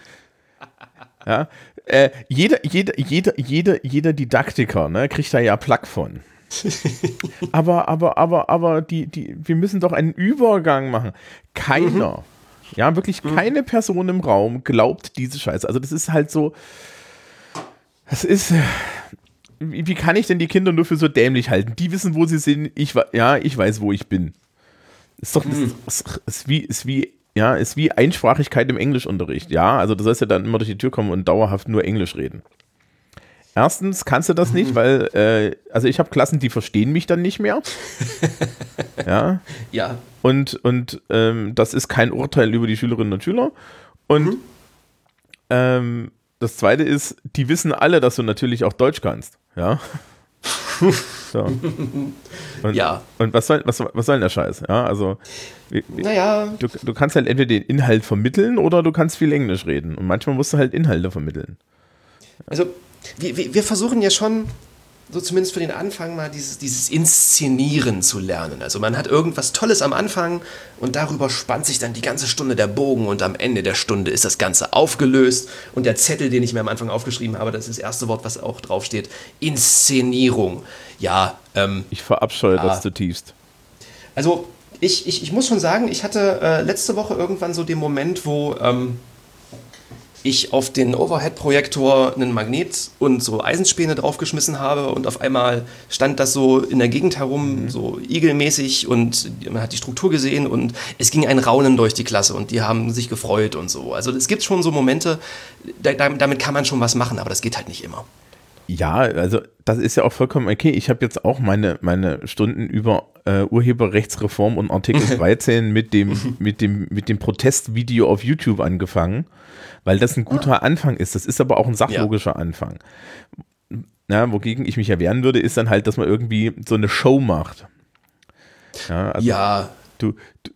Ja, äh, jeder, jeder, jeder, jeder, jeder Didaktiker ne, kriegt da ja Plack von. aber, aber, aber, aber, die, die, wir müssen doch einen Übergang machen. Keiner, mhm. ja, wirklich mhm. keine Person im Raum glaubt diese Scheiße. Also, das ist halt so, das ist. Wie, wie, kann ich denn die Kinder nur für so dämlich halten? Die wissen, wo sie sind. Ich, ja, ich weiß, wo ich bin. Ist doch hm. ist, ist, wie, ist wie, ja, ist wie Einsprachigkeit im Englischunterricht. Ja, also das heißt ja dann immer durch die Tür kommen und dauerhaft nur Englisch reden. Erstens kannst du das nicht, weil, äh, also ich habe Klassen, die verstehen mich dann nicht mehr. ja. Ja. Und, und ähm, das ist kein Urteil über die Schülerinnen und Schüler. Und mhm. ähm, das zweite ist, die wissen alle, dass du natürlich auch Deutsch kannst. Ja. So. Und, ja. Und was soll, was, was soll denn der Scheiß? Ja, also, naja. Du, du kannst halt entweder den Inhalt vermitteln oder du kannst viel Englisch reden. Und manchmal musst du halt Inhalte vermitteln. Also, wir, wir versuchen ja schon so zumindest für den Anfang mal dieses, dieses Inszenieren zu lernen. Also man hat irgendwas Tolles am Anfang und darüber spannt sich dann die ganze Stunde der Bogen und am Ende der Stunde ist das Ganze aufgelöst und der Zettel, den ich mir am Anfang aufgeschrieben habe, das ist das erste Wort, was auch draufsteht, Inszenierung. Ja. Ähm, ich verabscheue ja. das zutiefst. Also ich, ich, ich muss schon sagen, ich hatte äh, letzte Woche irgendwann so den Moment, wo... Ähm, ich auf den Overhead-Projektor einen Magnet und so Eisenspäne draufgeschmissen habe und auf einmal stand das so in der Gegend herum, mhm. so igelmäßig und man hat die Struktur gesehen und es ging ein Raunen durch die Klasse und die haben sich gefreut und so. Also es gibt schon so Momente, da, damit kann man schon was machen, aber das geht halt nicht immer. Ja, also das ist ja auch vollkommen okay. Ich habe jetzt auch meine, meine Stunden über äh, Urheberrechtsreform und Artikel 13 mit dem, mit, dem, mit dem Protestvideo auf YouTube angefangen weil das ein guter Anfang ist. Das ist aber auch ein sachlogischer ja. Anfang. Ja, wogegen ich mich erwehren würde, ist dann halt, dass man irgendwie so eine Show macht. Ja. Also ja. Du, du,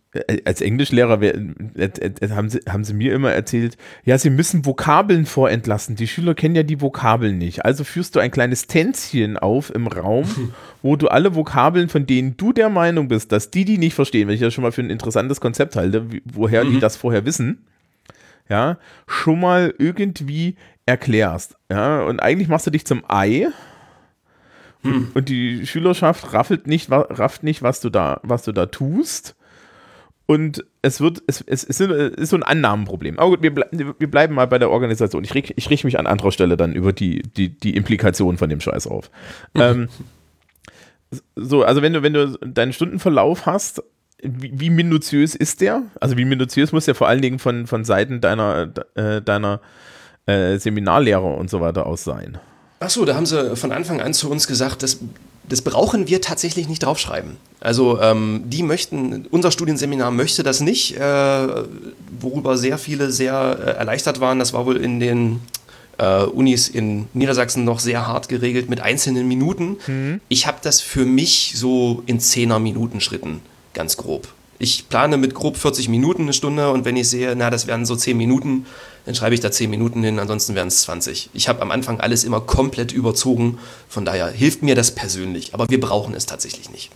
als Englischlehrer äh, äh, haben, sie, haben sie mir immer erzählt, ja, sie müssen Vokabeln vorentlassen. Die Schüler kennen ja die Vokabeln nicht. Also führst du ein kleines Tänzchen auf im Raum, wo du alle Vokabeln, von denen du der Meinung bist, dass die die nicht verstehen, wenn ich das schon mal für ein interessantes Konzept halte, woher mhm. die das vorher wissen, ja, schon mal irgendwie erklärst. Ja, und eigentlich machst du dich zum Ei, hm. und die Schülerschaft raffelt nicht, rafft nicht, was du da, was du da tust. Und es wird, es, es, es ist so ein Annahmenproblem. Aber gut, wir, ble wir bleiben mal bei der Organisation. Ich, ich richte mich an anderer Stelle dann über die, die, die Implikationen von dem Scheiß auf. ähm, so, also wenn du, wenn du deinen Stundenverlauf hast, wie, wie, minutiös ist der? Also wie minutiös muss der vor allen Dingen von, von Seiten deiner, äh, deiner äh, Seminarlehrer und so weiter aus sein? Achso, da haben sie von Anfang an zu uns gesagt, das, das brauchen wir tatsächlich nicht draufschreiben. Also ähm, die möchten, unser Studienseminar möchte das nicht, äh, worüber sehr viele sehr äh, erleichtert waren. Das war wohl in den äh, Unis in Niedersachsen noch sehr hart geregelt mit einzelnen Minuten. Mhm. Ich habe das für mich so in 10er Minuten Schritten, ganz grob. Ich plane mit grob 40 Minuten eine Stunde und wenn ich sehe, na, das werden so 10 Minuten, dann schreibe ich da 10 Minuten hin, ansonsten werden es 20. Ich habe am Anfang alles immer komplett überzogen, von daher hilft mir das persönlich, aber wir brauchen es tatsächlich nicht.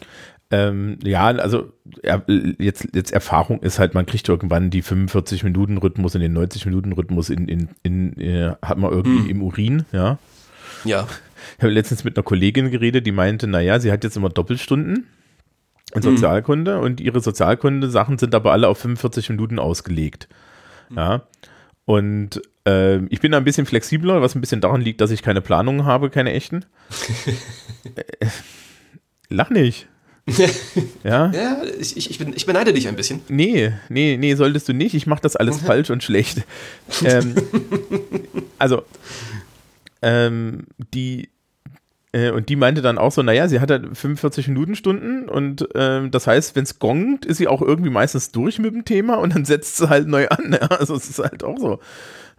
Ähm, ja, also ja, jetzt, jetzt Erfahrung ist halt, man kriegt irgendwann die 45-Minuten-Rhythmus in den 90-Minuten-Rhythmus in, in, in äh, hat man irgendwie hm. im Urin, ja. Ja. Ich habe letztens mit einer Kollegin geredet, die meinte, naja, sie hat jetzt immer Doppelstunden in hm. Sozialkunde hm. und ihre Sozialkunde-Sachen sind aber alle auf 45 Minuten ausgelegt. Hm. Ja. Und äh, ich bin da ein bisschen flexibler, was ein bisschen daran liegt, dass ich keine Planungen habe, keine echten. Äh, lach nicht. ja? Ja, ich, ich, bin, ich beneide dich ein bisschen. Nee, nee, nee, solltest du nicht. Ich mache das alles falsch und schlecht. Ähm, also, ähm, die, und die meinte dann auch so, naja, sie hat halt 45 Minuten Stunden und ähm, das heißt, wenn es gongt, ist sie auch irgendwie meistens durch mit dem Thema und dann setzt sie halt neu an. Ja? Also es ist halt auch so.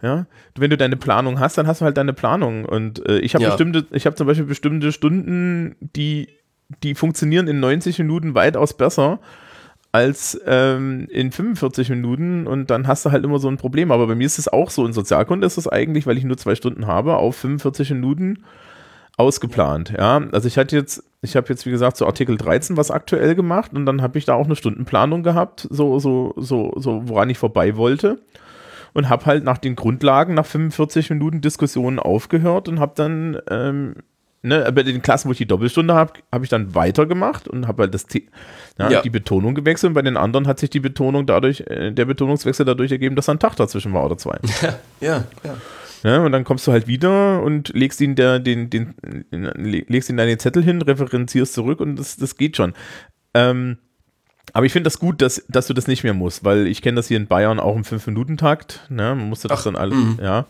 Ja, wenn du deine Planung hast, dann hast du halt deine Planung. Und äh, ich habe ja. bestimmte, ich habe zum Beispiel bestimmte Stunden, die die funktionieren in 90 Minuten weitaus besser als ähm, in 45 Minuten und dann hast du halt immer so ein Problem. Aber bei mir ist es auch so, in Sozialkunde ist es eigentlich, weil ich nur zwei Stunden habe, auf 45 Minuten ausgeplant. Ja, also ich hatte jetzt, ich habe jetzt wie gesagt zu so Artikel 13 was aktuell gemacht und dann habe ich da auch eine Stundenplanung gehabt, so, so, so, so, woran ich vorbei wollte und habe halt nach den Grundlagen nach 45 Minuten Diskussionen aufgehört und habe dann ähm, ne, bei den Klassen, wo ich die Doppelstunde habe, habe ich dann weitergemacht und habe halt das ja, ja. die Betonung gewechselt. Und bei den anderen hat sich die Betonung dadurch, äh, der Betonungswechsel dadurch ergeben, dass da ein Tag dazwischen war oder zwei. Ja, ja, ja. Ja, und dann kommst du halt wieder und legst ihn der, den, den, legst ihn deine Zettel hin, referenzierst zurück und das, das geht schon. Ähm, aber ich finde das gut, dass, dass du das nicht mehr musst, weil ich kenne das hier in Bayern auch im 5-Minuten-Takt. Ne? Man musste das Ach, dann alles, mh. ja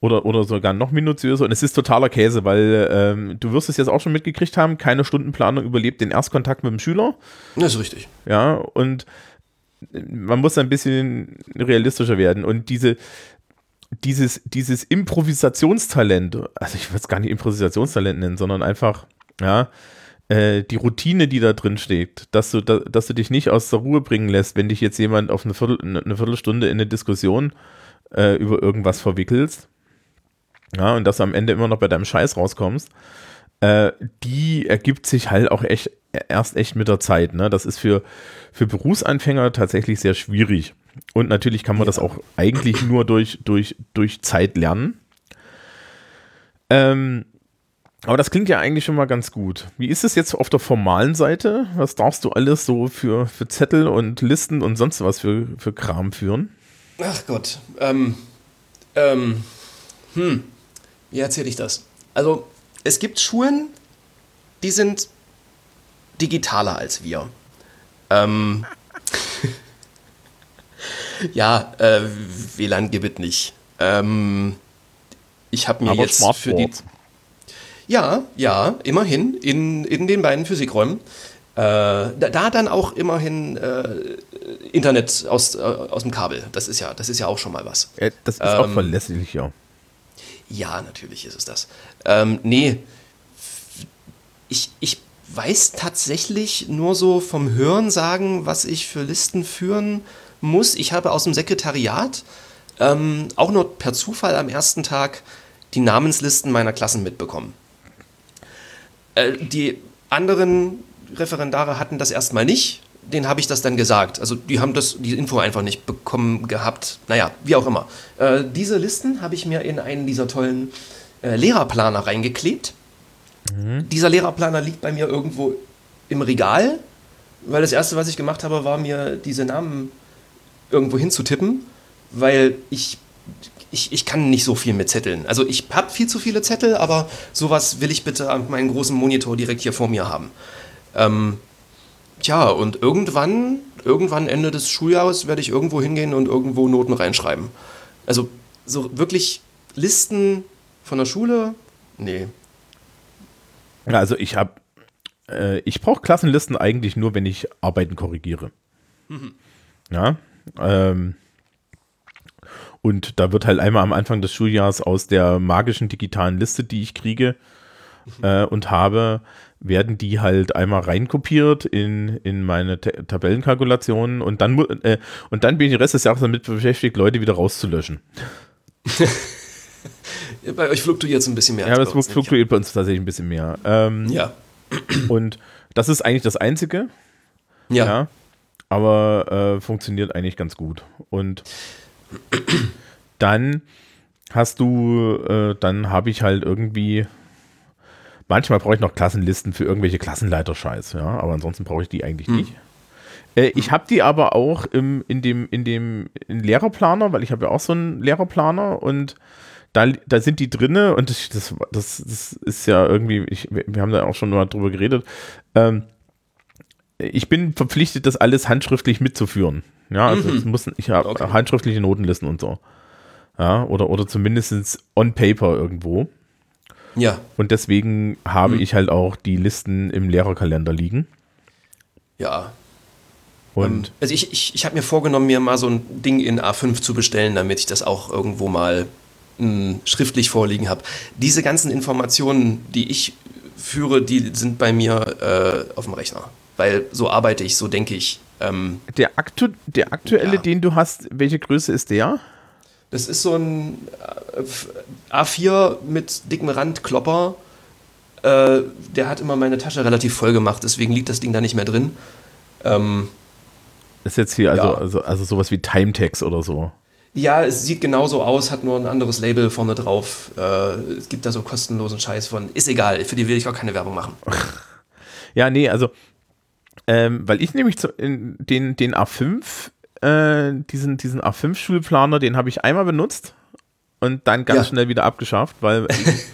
oder, oder sogar noch minutiöser. Und es ist totaler Käse, weil ähm, du wirst es jetzt auch schon mitgekriegt haben, keine Stundenplanung überlebt den Erstkontakt mit dem Schüler. Das ist richtig. Ja, und man muss ein bisschen realistischer werden. Und diese, dieses, dieses Improvisationstalent, also ich würde es gar nicht Improvisationstalent nennen, sondern einfach, ja, äh, die Routine, die da drin steht, dass du, da, dass du dich nicht aus der Ruhe bringen lässt, wenn dich jetzt jemand auf eine, Viertel, eine Viertelstunde in eine Diskussion äh, über irgendwas verwickelst ja, und dass du am Ende immer noch bei deinem Scheiß rauskommst, äh, die ergibt sich halt auch echt erst echt mit der Zeit. Ne? Das ist für, für Berufsanfänger tatsächlich sehr schwierig. Und natürlich kann man ja. das auch eigentlich nur durch, durch, durch Zeit lernen. Ähm, aber das klingt ja eigentlich schon mal ganz gut. Wie ist es jetzt auf der formalen Seite? Was darfst du alles so für, für Zettel und Listen und sonst was für, für Kram führen? Ach Gott. Ähm, ähm, hm. Wie erzähle ich das? Also, es gibt Schulen, die sind digitaler als wir. Ähm, ja, äh, WLAN gibt es nicht. Ähm, ich habe mir Aber jetzt für die. Ja, ja, immerhin in, in den beiden Physikräumen. Äh, da, da, dann auch immerhin äh, Internet aus, äh, aus dem Kabel. Das ist ja, das ist ja auch schon mal was. das ist ähm, auch verlässlich, ja. Ja, natürlich ist es das. Ähm, nee, ich, ich weiß tatsächlich nur so vom Hören sagen, was ich für Listen führen muss. Ich habe aus dem Sekretariat ähm, auch nur per Zufall am ersten Tag die Namenslisten meiner Klassen mitbekommen. Äh, die anderen Referendare hatten das erstmal nicht denen habe ich das dann gesagt. Also die haben das, die Info einfach nicht bekommen gehabt. Naja, wie auch immer. Äh, diese Listen habe ich mir in einen dieser tollen äh, Lehrerplaner reingeklebt. Mhm. Dieser Lehrerplaner liegt bei mir irgendwo im Regal, weil das erste, was ich gemacht habe, war mir diese Namen irgendwo hinzutippen, weil ich, ich, ich kann nicht so viel mit Zetteln. Also ich habe viel zu viele Zettel, aber sowas will ich bitte an meinen großen Monitor direkt hier vor mir haben. Ähm, tja, und irgendwann, irgendwann Ende des Schuljahres werde ich irgendwo hingehen und irgendwo Noten reinschreiben. Also so wirklich Listen von der Schule? Nee. Also ich habe, äh, ich brauche Klassenlisten eigentlich nur, wenn ich Arbeiten korrigiere. Mhm. Ja. Ähm, und da wird halt einmal am Anfang des Schuljahres aus der magischen digitalen Liste, die ich kriege mhm. äh, und habe, werden die halt einmal reinkopiert in, in meine Tabellenkalkulationen und dann, äh, und dann bin ich den Rest des Jahres damit beschäftigt, Leute wieder rauszulöschen. bei euch fluktuiert es ein bisschen mehr. Ja, das fluktuiert bei uns tatsächlich ein bisschen mehr. Ähm, ja. Und das ist eigentlich das Einzige. Ja. ja aber äh, funktioniert eigentlich ganz gut. Und dann hast du, äh, dann habe ich halt irgendwie, manchmal brauche ich noch Klassenlisten für irgendwelche Klassenleiter-Scheiß, ja, aber ansonsten brauche ich die eigentlich hm. nicht. Äh, ich habe die aber auch im, in dem, in dem in Lehrerplaner, weil ich habe ja auch so einen Lehrerplaner und da, da sind die drinne und das, das, das, das ist ja irgendwie, ich, wir haben da auch schon mal drüber geredet. Ähm, ich bin verpflichtet, das alles handschriftlich mitzuführen. Ja, also mhm. muss, ich habe okay. handschriftliche Notenlisten und so. Ja, oder, oder zumindest on paper irgendwo. Ja. Und deswegen habe mhm. ich halt auch die Listen im Lehrerkalender liegen. Ja. Und ähm, also ich, ich, ich habe mir vorgenommen, mir mal so ein Ding in A5 zu bestellen, damit ich das auch irgendwo mal mh, schriftlich vorliegen habe. Diese ganzen Informationen, die ich führe, die sind bei mir äh, auf dem Rechner. Weil so arbeite ich, so denke ich. Ähm, der, aktu der aktuelle, ja. den du hast, welche Größe ist der? Das ist so ein äh, A4 mit dickem Rand, Klopper. Äh, der hat immer meine Tasche relativ voll gemacht, deswegen liegt das Ding da nicht mehr drin. Ähm, ist jetzt hier also, ja. also, also sowas wie Timetext oder so. Ja, es sieht genauso aus, hat nur ein anderes Label vorne drauf. Äh, es gibt da so kostenlosen Scheiß von. Ist egal, für die will ich auch keine Werbung machen. Ja, nee, also, ähm, weil ich nämlich zu, den, den A5, äh, diesen, diesen A5-Schulplaner, den habe ich einmal benutzt und dann ganz ja. schnell wieder abgeschafft, weil ich,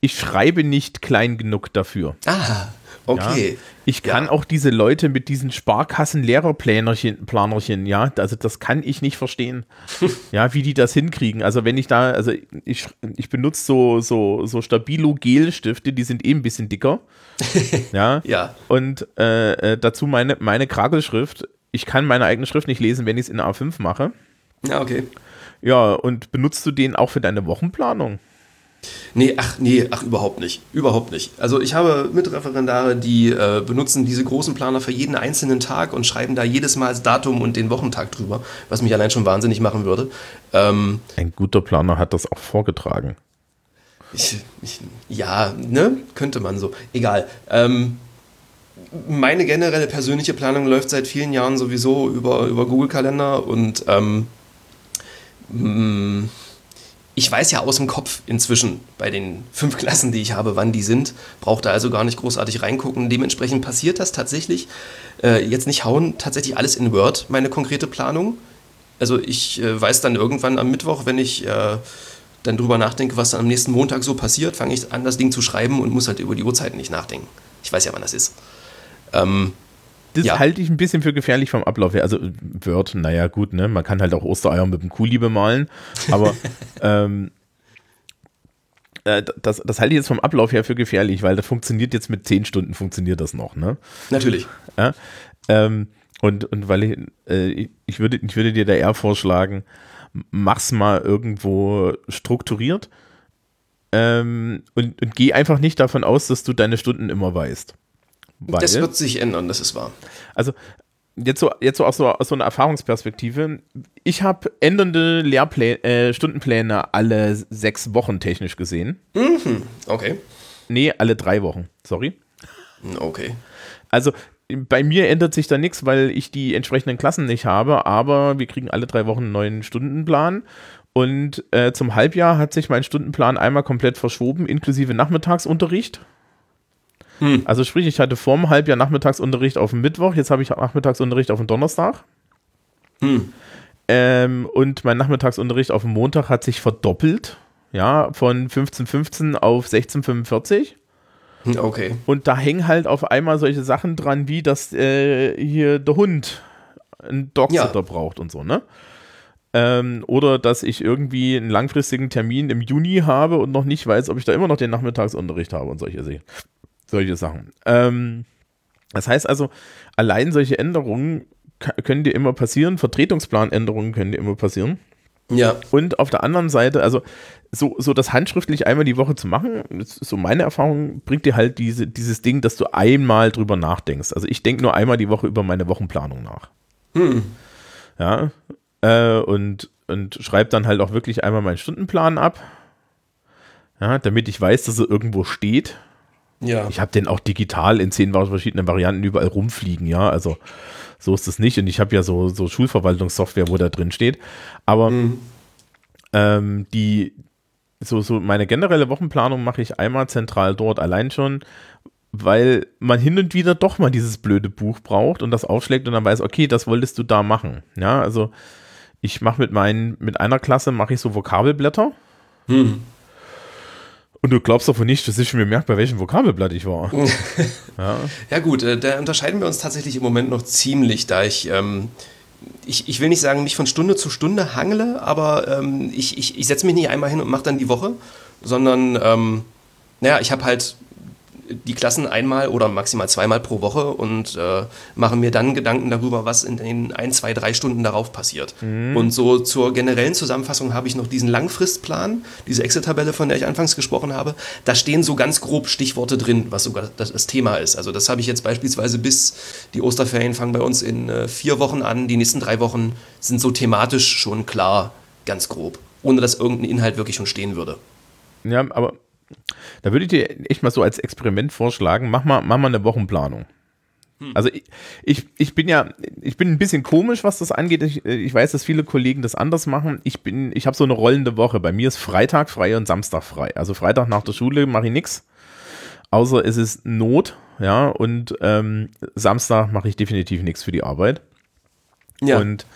ich schreibe nicht klein genug dafür. Ah. Okay. Ja, ich kann ja. auch diese Leute mit diesen Sparkassen-Lehrerplanerchen, Planerchen, ja, also das kann ich nicht verstehen. ja, wie die das hinkriegen. Also wenn ich da, also ich, ich benutze so, so, so Stabilo-Gel-Stifte, die sind eh ein bisschen dicker. ja. ja. Und äh, äh, dazu meine, meine Kragelschrift. Ich kann meine eigene Schrift nicht lesen, wenn ich es in A5 mache. Ja, okay. Ja, und benutzt du den auch für deine Wochenplanung? Nee, ach nee, ach überhaupt nicht. Überhaupt nicht. Also ich habe Mitreferendare, die äh, benutzen diese großen Planer für jeden einzelnen Tag und schreiben da jedes Mal das Datum und den Wochentag drüber, was mich allein schon wahnsinnig machen würde. Ähm, Ein guter Planer hat das auch vorgetragen. Ich, ich, ja, ne? Könnte man so. Egal. Ähm, meine generelle persönliche Planung läuft seit vielen Jahren sowieso über, über Google Kalender und ähm, mh, mm, ich weiß ja aus dem Kopf inzwischen bei den fünf Klassen, die ich habe, wann die sind. Braucht da also gar nicht großartig reingucken. Dementsprechend passiert das tatsächlich. Äh, jetzt nicht hauen, tatsächlich alles in Word, meine konkrete Planung. Also ich äh, weiß dann irgendwann am Mittwoch, wenn ich äh, dann drüber nachdenke, was dann am nächsten Montag so passiert, fange ich an, das Ding zu schreiben und muss halt über die Uhrzeiten nicht nachdenken. Ich weiß ja, wann das ist. Ähm, das ja. halte ich ein bisschen für gefährlich vom Ablauf her. Also Word, naja, gut, ne? Man kann halt auch Ostereier mit dem Kuli bemalen, aber ähm, äh, das, das halte ich jetzt vom Ablauf her für gefährlich, weil das funktioniert jetzt mit zehn Stunden, funktioniert das noch, ne? Natürlich. Ja, ähm, und, und weil ich, äh, ich, würde, ich würde dir da eher vorschlagen, mach's mal irgendwo strukturiert ähm, und, und geh einfach nicht davon aus, dass du deine Stunden immer weißt. Weil, das wird sich ändern, das ist wahr. Also jetzt so, jetzt so aus, so aus so einer Erfahrungsperspektive. Ich habe ändernde Lehrpläne, äh, Stundenpläne alle sechs Wochen technisch gesehen. Mhm, okay. Nee, alle drei Wochen, sorry. Okay. Also bei mir ändert sich da nichts, weil ich die entsprechenden Klassen nicht habe, aber wir kriegen alle drei Wochen einen neuen Stundenplan. Und äh, zum Halbjahr hat sich mein Stundenplan einmal komplett verschoben, inklusive Nachmittagsunterricht. Hm. Also sprich, ich hatte vorm Halbjahr Nachmittagsunterricht auf dem Mittwoch, jetzt habe ich Nachmittagsunterricht auf dem Donnerstag. Hm. Ähm, und mein Nachmittagsunterricht auf dem Montag hat sich verdoppelt. Ja, von 15.15 auf 16.45. Hm, okay. Und da hängen halt auf einmal solche Sachen dran, wie dass äh, hier der Hund einen Dogsitter ja. braucht und so, ne? Ähm, oder dass ich irgendwie einen langfristigen Termin im Juni habe und noch nicht weiß, ob ich da immer noch den Nachmittagsunterricht habe und solche, solche Sachen. Ähm, das heißt also, allein solche Änderungen können dir immer passieren, Vertretungsplanänderungen können dir immer passieren. Ja. Und auf der anderen Seite, also so, so das handschriftlich einmal die Woche zu machen, so meine Erfahrung, bringt dir halt diese, dieses Ding, dass du einmal drüber nachdenkst. Also ich denke nur einmal die Woche über meine Wochenplanung nach. Hm. Ja. Äh, und, und schreibe dann halt auch wirklich einmal meinen Stundenplan ab. Ja, damit ich weiß, dass er irgendwo steht. Ja. Ich habe den auch digital in zehn verschiedenen Varianten überall rumfliegen, ja. Also so ist es nicht. Und ich habe ja so, so Schulverwaltungssoftware, wo da drin steht. Aber mhm. ähm, die, so, so meine generelle Wochenplanung mache ich einmal zentral dort allein schon, weil man hin und wieder doch mal dieses blöde Buch braucht und das aufschlägt und dann weiß, okay, das wolltest du da machen. Ja, also ich mache mit meinen, mit einer Klasse mache ich so Vokabelblätter. Hm. Und du glaubst doch nicht, dass ich mir merke, bei welchem Vokabelblatt ich war. ja. ja. gut, äh, da unterscheiden wir uns tatsächlich im Moment noch ziemlich, da ich, ähm, ich, ich will nicht sagen, mich von Stunde zu Stunde hangle, aber ähm, ich, ich, ich setze mich nicht einmal hin und mache dann die Woche, sondern, ähm, naja, ich habe halt die Klassen einmal oder maximal zweimal pro Woche und äh, mache mir dann Gedanken darüber, was in den ein, zwei, drei Stunden darauf passiert. Mhm. Und so zur generellen Zusammenfassung habe ich noch diesen Langfristplan, diese Excel-Tabelle, von der ich anfangs gesprochen habe. Da stehen so ganz grob Stichworte drin, was sogar das, das Thema ist. Also das habe ich jetzt beispielsweise bis die Osterferien fangen bei uns in äh, vier Wochen an. Die nächsten drei Wochen sind so thematisch schon klar, ganz grob, ohne dass irgendein Inhalt wirklich schon stehen würde. Ja, aber da würde ich dir echt mal so als Experiment vorschlagen, mach mal, mach mal eine Wochenplanung. Hm. Also ich, ich, ich bin ja, ich bin ein bisschen komisch, was das angeht. Ich, ich weiß, dass viele Kollegen das anders machen. Ich bin, ich habe so eine rollende Woche. Bei mir ist Freitag frei und Samstag frei. Also Freitag nach der Schule mache ich nichts. Außer es ist Not, ja, und ähm, Samstag mache ich definitiv nichts für die Arbeit. Ja. Und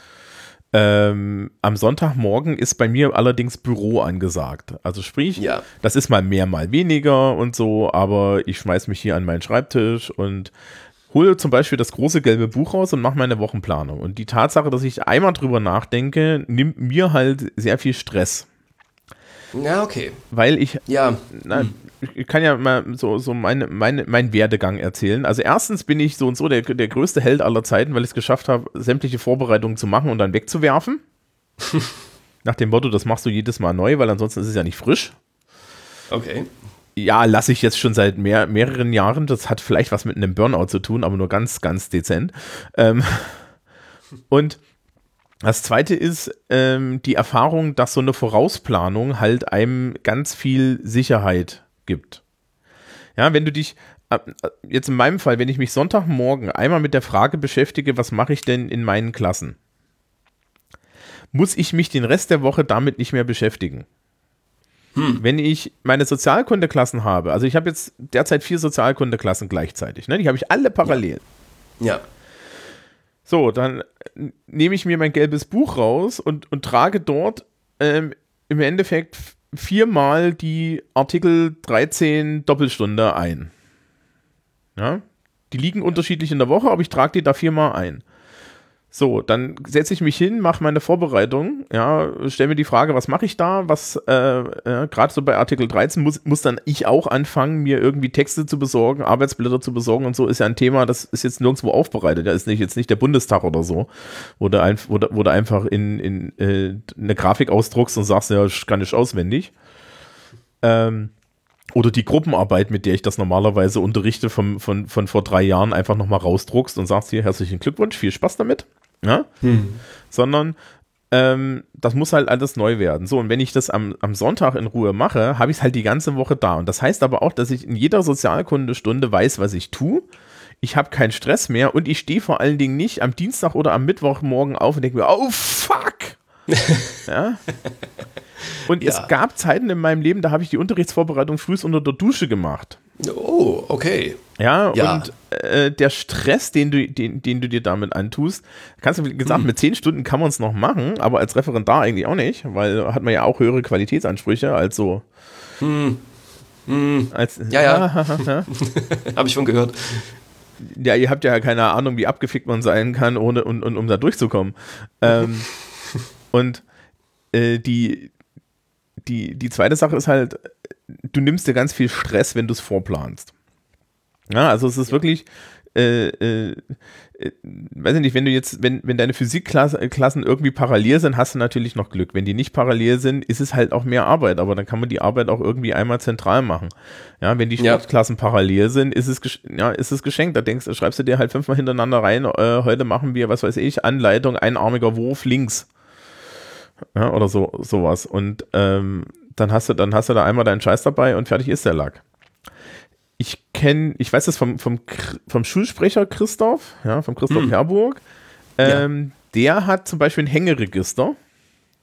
ähm, am Sonntagmorgen ist bei mir allerdings Büro angesagt. Also sprich, ja. das ist mal mehr, mal weniger und so, aber ich schmeiß mich hier an meinen Schreibtisch und hole zum Beispiel das große gelbe Buch raus und mache meine Wochenplanung. Und die Tatsache, dass ich einmal drüber nachdenke, nimmt mir halt sehr viel Stress. Ja, okay. Weil ich, ja. Na, ich kann ja mal so, so meine, meine, meinen Werdegang erzählen. Also erstens bin ich so und so der, der größte Held aller Zeiten, weil ich es geschafft habe, sämtliche Vorbereitungen zu machen und dann wegzuwerfen. Nach dem Motto, das machst du jedes Mal neu, weil ansonsten ist es ja nicht frisch. Okay. Ja, lasse ich jetzt schon seit mehr, mehreren Jahren. Das hat vielleicht was mit einem Burnout zu tun, aber nur ganz, ganz dezent. Ähm, und das zweite ist ähm, die Erfahrung, dass so eine Vorausplanung halt einem ganz viel Sicherheit gibt. Ja, wenn du dich, äh, jetzt in meinem Fall, wenn ich mich Sonntagmorgen einmal mit der Frage beschäftige, was mache ich denn in meinen Klassen, muss ich mich den Rest der Woche damit nicht mehr beschäftigen. Hm. Wenn ich meine Sozialkundeklassen habe, also ich habe jetzt derzeit vier Sozialkundeklassen gleichzeitig, ne? die habe ich alle parallel. Ja. ja. So, dann nehme ich mir mein gelbes Buch raus und, und trage dort ähm, im Endeffekt viermal die Artikel 13 Doppelstunde ein. Ja? Die liegen unterschiedlich in der Woche, aber ich trage die da viermal ein. So, dann setze ich mich hin, mache meine Vorbereitung, ja, stelle mir die Frage, was mache ich da? Was, äh, äh, gerade so bei Artikel 13 muss, muss dann ich auch anfangen, mir irgendwie Texte zu besorgen, Arbeitsblätter zu besorgen und so ist ja ein Thema, das ist jetzt nirgendwo aufbereitet. Da ist nicht jetzt nicht der Bundestag oder so, wo du, ein, wo wo du einfach in, in äh, eine Grafik ausdruckst und sagst, ja, kann ich auswendig. Ähm, oder die Gruppenarbeit, mit der ich das normalerweise unterrichte, vom, von, von vor drei Jahren einfach nochmal rausdruckst und sagst hier herzlichen Glückwunsch, viel Spaß damit. Ja? Hm. Sondern ähm, das muss halt alles neu werden. So, und wenn ich das am, am Sonntag in Ruhe mache, habe ich es halt die ganze Woche da. Und das heißt aber auch, dass ich in jeder Sozialkundestunde weiß, was ich tue. Ich habe keinen Stress mehr und ich stehe vor allen Dingen nicht am Dienstag oder am Mittwochmorgen auf und denke mir, oh fuck! ja? Und ja. es gab Zeiten in meinem Leben, da habe ich die Unterrichtsvorbereitung frühst unter der Dusche gemacht. Oh, okay. Ja, Ja. und äh, der Stress, den du, den, den du dir damit antust, kannst du, wie gesagt, mit zehn Stunden kann man es noch machen, aber als Referendar eigentlich auch nicht, weil hat man ja auch höhere Qualitätsansprüche als so. Als, Ja, ja. Habe ich schon gehört. ja, ihr habt ja keine Ahnung, wie abgefickt man sein kann, ohne und, und, um da durchzukommen. Ähm, und äh, die, die, die zweite Sache ist halt, du nimmst dir ganz viel Stress, wenn du es vorplanst. Ja, also es ist wirklich, äh, äh, äh, weiß ich nicht, wenn du jetzt, wenn, wenn deine Physikklassen irgendwie parallel sind, hast du natürlich noch Glück. Wenn die nicht parallel sind, ist es halt auch mehr Arbeit, aber dann kann man die Arbeit auch irgendwie einmal zentral machen. Ja, wenn die Ja. Sportklassen parallel sind, ist es, ja, ist es geschenkt. Da denkst du, schreibst du dir halt fünfmal hintereinander rein, äh, heute machen wir, was weiß ich, Anleitung, einarmiger Wurf links. Ja, oder so, sowas. Und ähm, dann hast du, dann hast du da einmal deinen Scheiß dabei und fertig ist der Lack. Ich kenne, ich weiß das vom, vom, vom Schulsprecher Christoph, ja, vom Christoph Herburg. Ähm, Der hat zum Beispiel ein Hängeregister.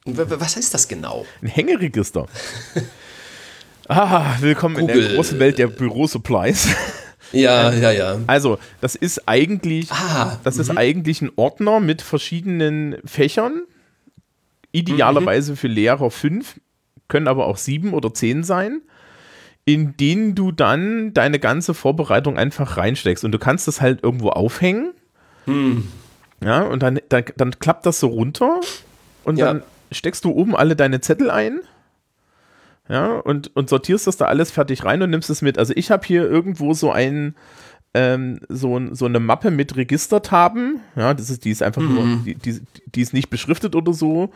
Was heißt das genau? Ein Hängeregister. ah, willkommen in der Google. großen Welt der Bürosupplies. Ja, ja, ja. Also, das ist eigentlich, Ah, das ist eigentlich ein Ordner mit verschiedenen Fächern. Idealerweise für Lehrer fünf, können aber auch sieben oder zehn sein, in denen du dann deine ganze Vorbereitung einfach reinsteckst. Und du kannst das halt irgendwo aufhängen. Ja, und dann, dann, dann klappt das so runter und Ja. dann steckst du oben alle deine Zettel ein. Ja, und, und sortierst das da alles fertig rein und nimmst es mit. Also ich habe hier irgendwo so ein, ähm, so, so eine Mappe mit Registertaben. Ja, das ist, die ist einfach nur, die, die, die ist nicht beschriftet oder so,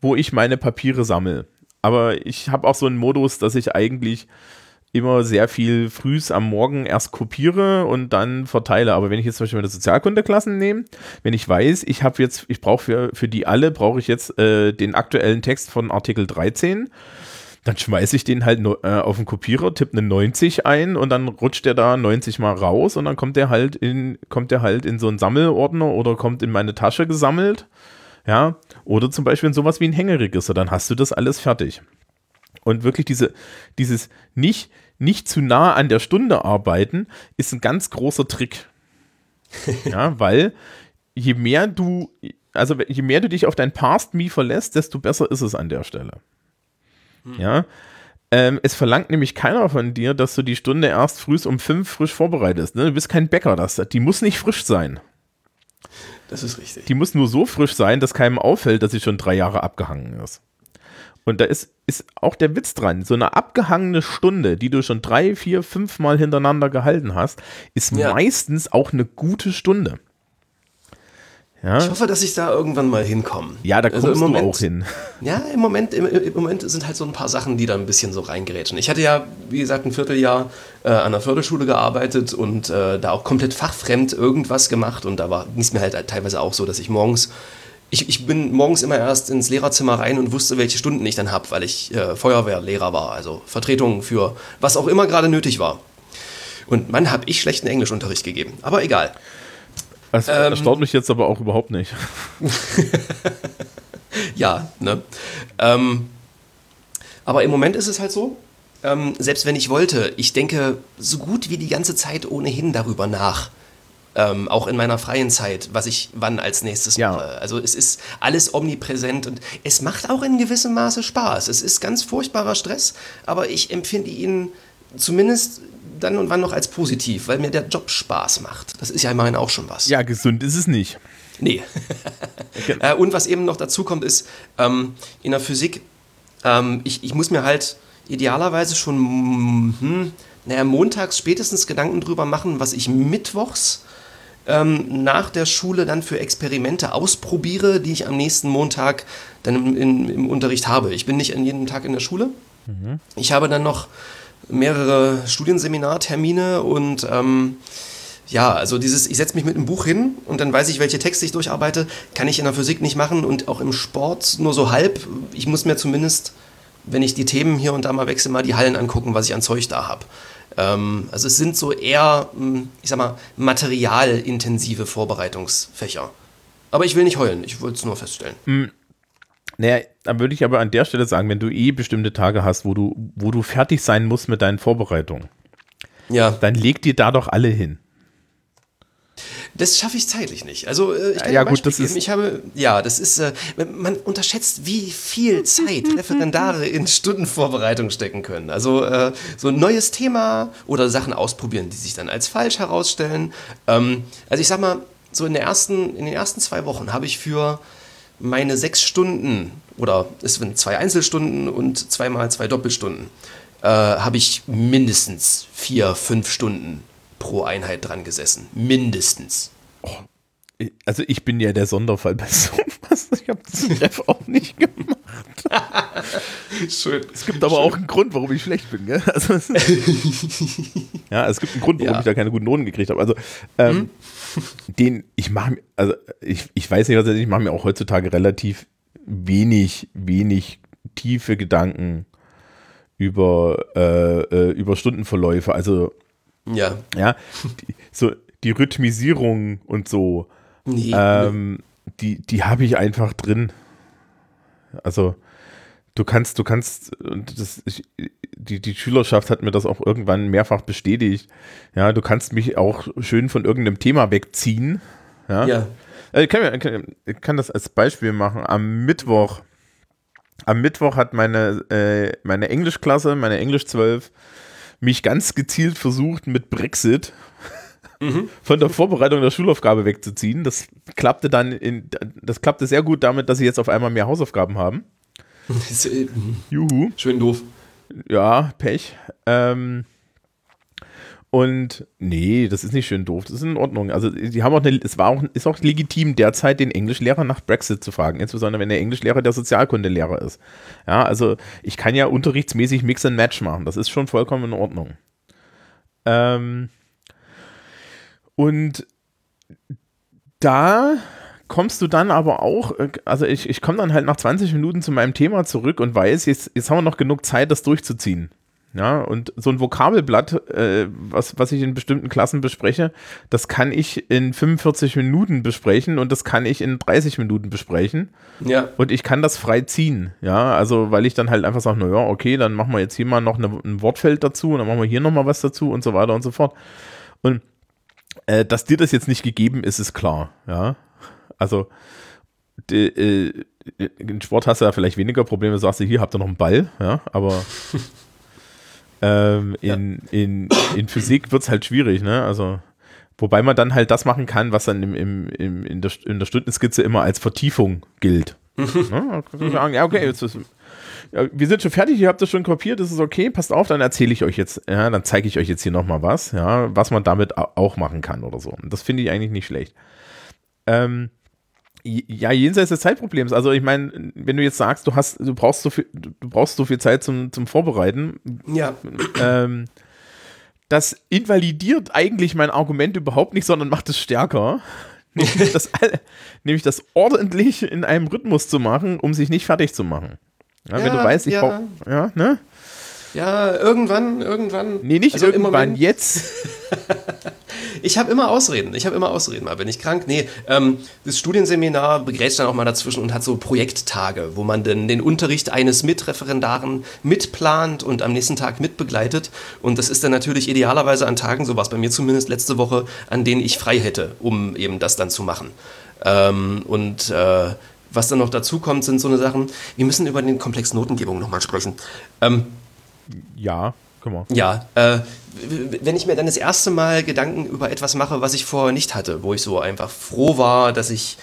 wo ich meine Papiere sammle. Aber ich habe auch so einen Modus, dass ich eigentlich immer sehr viel frühs am Morgen erst kopiere und dann verteile. Aber wenn ich jetzt zum Beispiel meine Sozialkundeklassen nehme, wenn ich weiß, ich habe jetzt, ich brauche für, für die alle, brauche ich jetzt äh, den aktuellen Text von Artikel 13, dann schmeiße ich den halt äh, auf den Kopierer, tippe eine 90 ein und dann rutscht der da 90 mal raus und dann kommt der halt in, kommt der halt in so einen Sammelordner oder kommt in meine Tasche gesammelt. Ja, oder zum Beispiel in sowas wie ein Hängeregister, dann hast du das alles fertig. Und wirklich diese, dieses nicht, nicht zu nah an der Stunde arbeiten, ist ein ganz großer Trick. ja, weil je mehr du, also je mehr du dich auf dein Past Me verlässt, desto besser ist es an der Stelle. Ja. Ähm, es verlangt nämlich keiner von dir, dass du die Stunde erst früh um fünf frisch vorbereitest. Ne? Du bist kein Bäcker, das, die muss nicht frisch sein. Das ist richtig. Die muss nur so frisch sein, dass keinem auffällt, dass sie schon drei Jahre abgehangen ist. Und da ist, ist auch der Witz dran. So eine abgehangene Stunde, die du schon drei, vier, fünf Mal hintereinander gehalten hast, ist Ja. meistens auch eine gute Stunde. Ja, Ich hoffe, dass ich da irgendwann mal hinkomme. ja da Also kommst im du Moment- auch hin. Ja, im Moment, im, im Moment sind halt so ein paar Sachen, die da ein bisschen so reingerätschen. Ich hatte ja, wie gesagt, ein Vierteljahr äh, an der Förderschule gearbeitet und äh, da auch komplett fachfremd irgendwas gemacht. Und da war es mir halt teilweise auch so, dass ich morgens, ich, ich bin morgens immer erst ins Lehrerzimmer rein und wusste, welche Stunden ich dann habe, weil ich äh, Feuerwehrlehrer war, also Vertretung für was auch immer gerade nötig war. Und Mann, habe ich schlechten Englischunterricht gegeben. Aber egal. Das Ähm, erstaunt mich jetzt aber auch überhaupt nicht. Ja, ne? Ähm, aber im Moment ist es halt so, ähm, selbst wenn ich wollte, ich denke so gut wie die ganze Zeit ohnehin darüber nach. Ähm, auch in meiner freien Zeit, was ich wann als nächstes Ja. mache. Also es ist alles omnipräsent und es macht auch in gewissem Maße Spaß. Es ist ganz furchtbarer Stress, aber ich empfinde ihn zumindest dann und wann noch als positiv, weil mir der Job Spaß macht. Das ist ja immerhin auch schon was. Ja, gesund ist es nicht. Nee. äh, und was eben noch dazu kommt, ist ähm, in der Physik, ähm, ich, ich muss mir halt idealerweise schon hm, naja, montags spätestens Gedanken drüber machen, was ich mittwochs ähm, nach der Schule dann für Experimente ausprobiere, die ich am nächsten Montag dann im, in, im Unterricht habe. Ich bin nicht an jedem Tag in der Schule. Ich habe dann noch mehrere Studienseminartermine und ähm, ja, also dieses, ich setze mich mit einem Buch hin und dann weiß ich, welche Texte ich durcharbeite, kann ich in der Physik nicht machen und auch im Sport nur so halb. Ich muss mir zumindest, wenn ich die Themen hier und da mal wechsle, mal die Hallen angucken, was ich an Zeug da habe. Ähm, also es sind so eher, mh, ich sag mal, materialintensive Vorbereitungsfächer. Aber ich will nicht heulen, ich wollte es nur feststellen. Naja, dann würde ich aber an der Stelle sagen, wenn du eh bestimmte Tage hast, wo du, wo du fertig sein musst mit deinen Vorbereitungen, Ja. dann leg dir da doch alle hin. Das schaffe ich zeitlich nicht. Also äh, ich kann Ja, gut, Beispiel das ist- geben. Ich habe, ja, das ist, äh, man unterschätzt, wie viel Zeit Referendare in Stundenvorbereitung stecken können. Also äh, so ein neues Thema oder Sachen ausprobieren, die sich dann als falsch herausstellen. Ähm, also ich sag mal, so in, der ersten, in den ersten zwei Wochen habe ich für meine sechs Stunden oder es sind zwei Einzelstunden und zweimal zwei Doppelstunden, äh, habe ich mindestens vier, fünf Stunden pro Einheit dran gesessen. Mindestens. Also ich bin ja der Sonderfall bei sowas. Ich habe das Ref auch nicht gemacht. Schön. Es gibt aber auch einen Grund, warum ich schlecht bin. Gell? Also ja, es gibt einen Grund, warum Ja. ich da keine guten Noten gekriegt habe. Also ähm, den, ich mache mir, also ich, ich weiß nicht, was ich mache mir auch heutzutage relativ wenig, wenig tiefe Gedanken über, äh, äh, über Stundenverläufe. Also Ja. ja, die, so die Rhythmisierung und so, Nee. ähm, die, die habe ich einfach drin. Also du kannst, du kannst, und das, ich, die, die Schülerschaft hat mir das auch irgendwann mehrfach bestätigt. Ja, du kannst mich auch schön von irgendeinem Thema wegziehen. Ja. ja. Also Ich kann, kann, kann das als Beispiel machen. Am Mittwoch, am Mittwoch hat meine, äh, meine Englischklasse, meine Englisch 12, mich ganz gezielt versucht, mit Brexit von der Vorbereitung der Schulaufgabe wegzuziehen. Das klappte dann in, das klappte sehr gut damit, dass sie jetzt auf einmal mehr Hausaufgaben haben. Äh, Juhu. Schön doof. Ja, Pech. Ähm, und nee, das ist nicht schön doof. Das ist in Ordnung. Also die haben auch eine, es war auch, ist auch legitim, derzeit den Englischlehrer nach Brexit zu fragen, insbesondere wenn der Englischlehrer der Sozialkundelehrer ist. Ja, also ich kann ja unterrichtsmäßig Mix and Match machen. Das ist schon vollkommen in Ordnung. Ähm, und da kommst du dann aber auch, äh, also ich, ich komme dann halt nach 20 Minuten zu meinem Thema zurück und weiß, jetzt, jetzt haben wir noch genug Zeit, das durchzuziehen. Ja, und so ein Vokabelblatt, äh, was, was ich in bestimmten Klassen bespreche, das kann ich in 45 Minuten besprechen und das kann ich in 30 Minuten besprechen. Ja. Und ich kann das frei ziehen, ja, also weil ich dann halt einfach sage, naja, okay, dann machen wir jetzt hier mal noch eine, ein Wortfeld dazu und dann machen wir hier nochmal was dazu und so weiter und so fort. Und äh, dass dir das jetzt nicht gegeben ist, ist klar, ja. Also die, äh, in Sport hast du ja vielleicht weniger Probleme, sagst du, hier habt ihr noch einen Ball, ja, aber ähm, in, in, in Physik wird es halt schwierig, ne? Also Wobei man dann halt das machen kann, was dann im, im, im, in, der, in der Stundenskizze immer als Vertiefung gilt. ne? Sagen, ja, okay, jetzt ist, ja, wir sind schon fertig, ihr habt das schon kopiert, das ist okay, passt auf, dann erzähle ich euch jetzt, ja, dann zeige ich euch jetzt hier nochmal was, ja, was man damit au- auch machen kann oder so. Und das finde ich eigentlich nicht schlecht. Ähm, ja, jenseits des Zeitproblems. Also ich meine, wenn du jetzt sagst, du hast, du brauchst so viel, du brauchst so viel Zeit zum, zum Vorbereiten, Ja. ähm, das invalidiert eigentlich mein Argument überhaupt nicht, sondern macht es stärker. nämlich, das, nämlich das ordentlich in einem Rhythmus zu machen, um sich nicht fertig zu machen. Ja, wenn Ja, du weißt, ich ja. brauche, ja, ne? Ja, irgendwann, irgendwann. Nee, nicht Also irgendwann, jetzt. Ich habe immer Ausreden. Ich habe immer Ausreden. Mal bin ich krank. Nee, ähm, das Studienseminar begrätscht dann auch mal dazwischen und hat so Projekttage, wo man dann den Unterricht eines Mitreferendaren mitplant und am nächsten Tag mitbegleitet. Und das ist dann natürlich idealerweise an Tagen, so war es bei mir zumindest letzte Woche, an denen ich frei hätte, um eben das dann zu machen. Ähm, und äh, was dann noch dazu kommt, sind so eine Sachen, wir müssen über den Komplex Notengebung nochmal sprechen. Ähm, Ja, guck mal. ja, äh, wenn ich mir dann das erste Mal Gedanken über etwas mache, was ich vorher nicht hatte, wo ich so einfach froh war, dass ich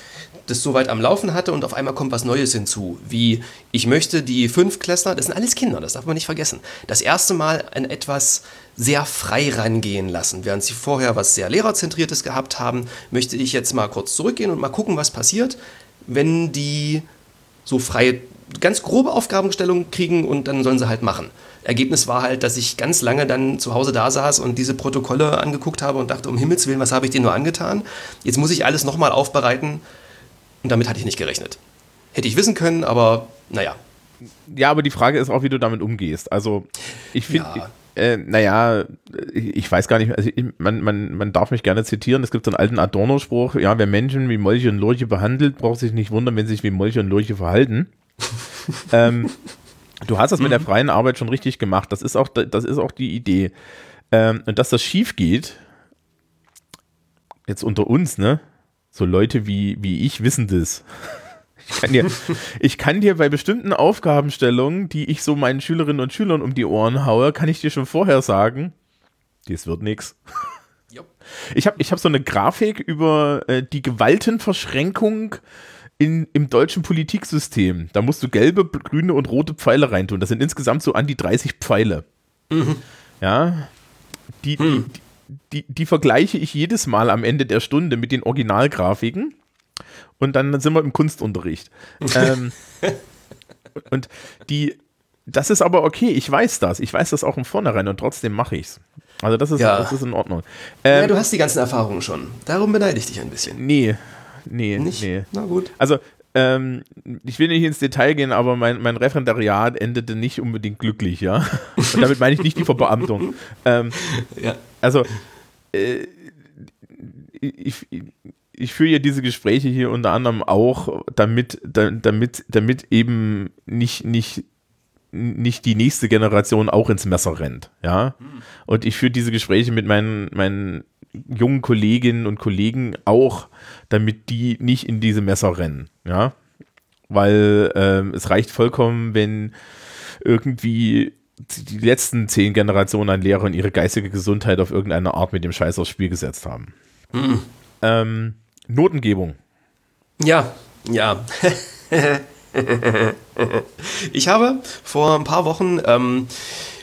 das so weit am Laufen hatte und auf einmal kommt was Neues hinzu, wie ich möchte die Fünfklässler, das sind alles Kinder, das darf man nicht vergessen, das erste Mal an etwas sehr frei rangehen lassen. Während sie vorher was sehr lehrerzentriertes gehabt haben, möchte ich jetzt mal kurz zurückgehen und mal gucken, was passiert, wenn die so freie, ganz grobe Aufgabenstellungen kriegen und dann sollen sie halt machen. Ergebnis war halt, dass ich ganz lange dann zu Hause da saß und diese Protokolle angeguckt habe und dachte, um Himmels Willen, was habe ich denen nur angetan? Jetzt muss ich alles nochmal aufbereiten und damit hatte ich nicht gerechnet. Hätte ich wissen können, aber naja. Ja, aber die Frage ist auch, wie du damit umgehst. Also, ich finde, Ja. äh, naja, ich, weiß gar nicht, also ich, man, man, man darf mich gerne zitieren. Es gibt so einen alten Adorno-Spruch: Ja, wer Menschen wie Molche und Lurche behandelt, braucht sich nicht wundern, wenn sie sich wie Molche und Lurche verhalten. ähm, du hast das mit der freien Arbeit schon richtig gemacht. Das ist auch, das ist auch die Idee. Ähm, und dass das schief geht, jetzt unter uns, ne? So Leute wie, wie ich wissen das. Ich kann, dir, ich kann dir bei bestimmten Aufgabenstellungen, die ich so meinen Schülerinnen und Schülern um die Ohren haue, kann ich dir schon vorher sagen, das wird nichts. Ich habe ich hab so eine Grafik über äh, die Gewaltenverschränkung in, im deutschen Politiksystem. Da musst du gelbe, grüne und rote Pfeile reintun. Das sind insgesamt so an die 30 Pfeile. Mhm. Ja. Die, hm. die, die, die vergleiche ich jedes Mal am Ende der Stunde mit den Originalgrafiken. Und dann sind wir im Kunstunterricht. ähm, und die, das ist aber okay, ich weiß das. Ich weiß das auch im Vornherein und trotzdem mache ich es. Also das ist, ja. das ist in Ordnung. Ähm, ja, du hast die ganzen Erfahrungen schon. Darum beneide ich dich ein bisschen. Nee, nee, nicht? nee. Na gut. Also ähm, ich will nicht ins Detail gehen, aber mein, mein Referendariat endete nicht unbedingt glücklich, ja. Und damit meine ich nicht die Verbeamtung. Ähm, ja. Also, äh, ich, ich führe ja diese Gespräche hier unter anderem auch, damit, damit, damit eben nicht, nicht, nicht die nächste Generation auch ins Messer rennt, ja. Hm. Und ich führe diese Gespräche mit meinen, meinen jungen Kolleginnen und Kollegen auch, damit die nicht in diese Messer rennen, ja. Weil ähm, es reicht vollkommen, wenn irgendwie die letzten zehn Generationen an Lehrern ihre geistige Gesundheit auf irgendeine Art mit dem Scheiß aufs Spiel gesetzt haben. Mhm. Ähm, Notengebung. Ja, ja. ich habe vor ein paar Wochen ähm,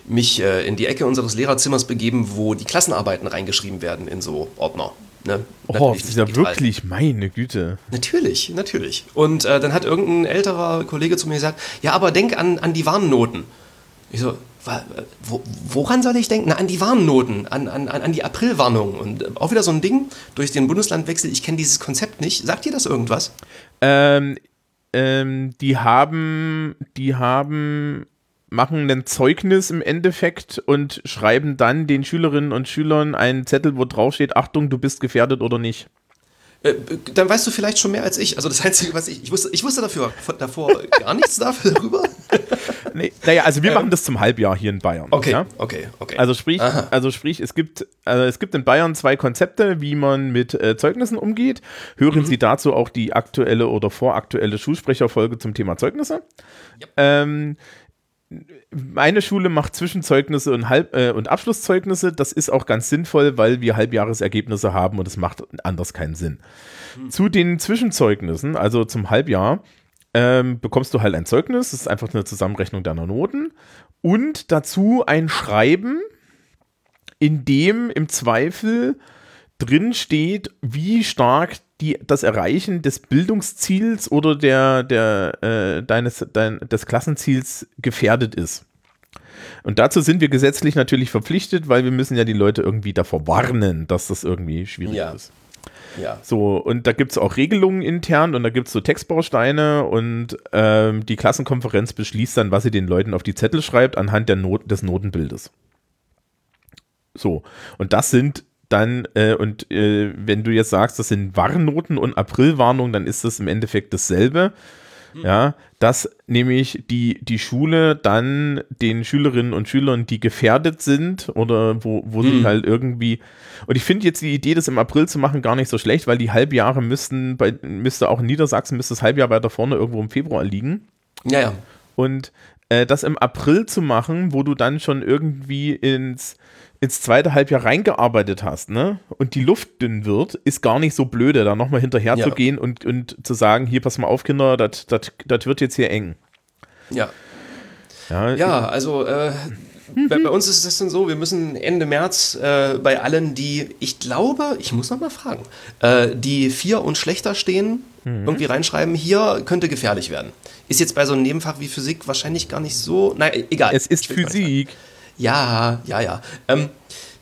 mich äh, in die Ecke unseres Lehrerzimmers begeben, wo die Klassenarbeiten reingeschrieben werden in so Ordner. Ne? Oh, ist ja wirklich meine Güte. Natürlich, natürlich. Und äh, dann hat irgendein älterer Kollege zu mir gesagt, ja, aber denk an, an die Warnnoten. Ich so, wo, woran soll ich denken? Na, an die Warnnoten, an, an, an die Aprilwarnung. Und äh, auch wieder so ein Ding durch den Bundeslandwechsel. Ich kenne dieses Konzept nicht. Sagt dir das irgendwas? Ähm, ähm, die haben, die haben machen ein Zeugnis im Endeffekt und schreiben dann den Schülerinnen und Schülern einen Zettel, wo drauf steht, Achtung, du bist gefährdet oder nicht. Äh, dann weißt du vielleicht schon mehr als ich. Also das Einzige, was ich, ich wusste, ich wusste dafür, davor gar nichts dafür darüber. nee, naja, also wir ähm, machen das zum Halbjahr hier in Bayern. Okay, ja? okay, okay. Also sprich, also sprich, es gibt, also es gibt in Bayern zwei Konzepte, wie man mit äh, Zeugnissen umgeht. Hören mhm. Sie dazu auch die aktuelle oder voraktuelle Schulsprecherfolge zum Thema Zeugnisse. Yep. Ähm, meine Schule macht Zwischenzeugnisse und, Halb äh, und Abschlusszeugnisse. Das ist auch ganz sinnvoll, weil wir Halbjahresergebnisse haben und es macht anders keinen Sinn. Mhm. Zu den Zwischenzeugnissen, also zum Halbjahr, ähm, bekommst du halt ein Zeugnis. Das ist einfach eine Zusammenrechnung deiner Noten. Und dazu ein Schreiben, in dem im Zweifel drin steht, wie stark die, das Erreichen des Bildungsziels oder der, der, äh, deines, dein, des Klassenziels gefährdet ist. Und dazu sind wir gesetzlich natürlich verpflichtet, weil wir müssen ja die Leute irgendwie davor warnen, dass das irgendwie schwierig ja. ist. Ja. So, und da gibt es auch Regelungen intern und da gibt es so Textbausteine und ähm, die Klassenkonferenz beschließt dann, was sie den Leuten auf die Zettel schreibt, anhand der Not des Notenbildes. So, und das sind dann, äh, und äh, wenn du jetzt sagst, das sind Warnnoten und Aprilwarnungen, dann ist das im Endeffekt dasselbe. Mhm. Ja, dass nämlich die, die Schule dann den Schülerinnen und Schülern, die gefährdet sind oder wo, wo mhm. sie halt irgendwie. Und ich finde jetzt die Idee, das im April zu machen, gar nicht so schlecht, weil die Halbjahre müssten, bei, müsste auch in Niedersachsen, müsste das Halbjahr weiter vorne irgendwo im Februar liegen. Ja, ja. Und äh, das im April zu machen, wo du dann schon irgendwie ins ins zweite Halbjahr reingearbeitet hast, ne, und die Luft dünn wird, ist gar nicht so blöde, da nochmal hinterher ja. zu gehen und, und zu sagen, hier, pass mal auf, Kinder, das wird jetzt hier eng. Ja. Ja, ja also äh, bei, bei, uns ist es dann so, wir müssen Ende März äh, bei allen, die, ich glaube, ich muss noch mal fragen, äh, die vier und schlechter stehen, mhm. irgendwie reinschreiben, hier könnte gefährlich werden. Ist jetzt bei so einem Nebenfach wie Physik wahrscheinlich gar nicht so, naja, egal. Es ist Physik. Ja, ja, ja. Ähm,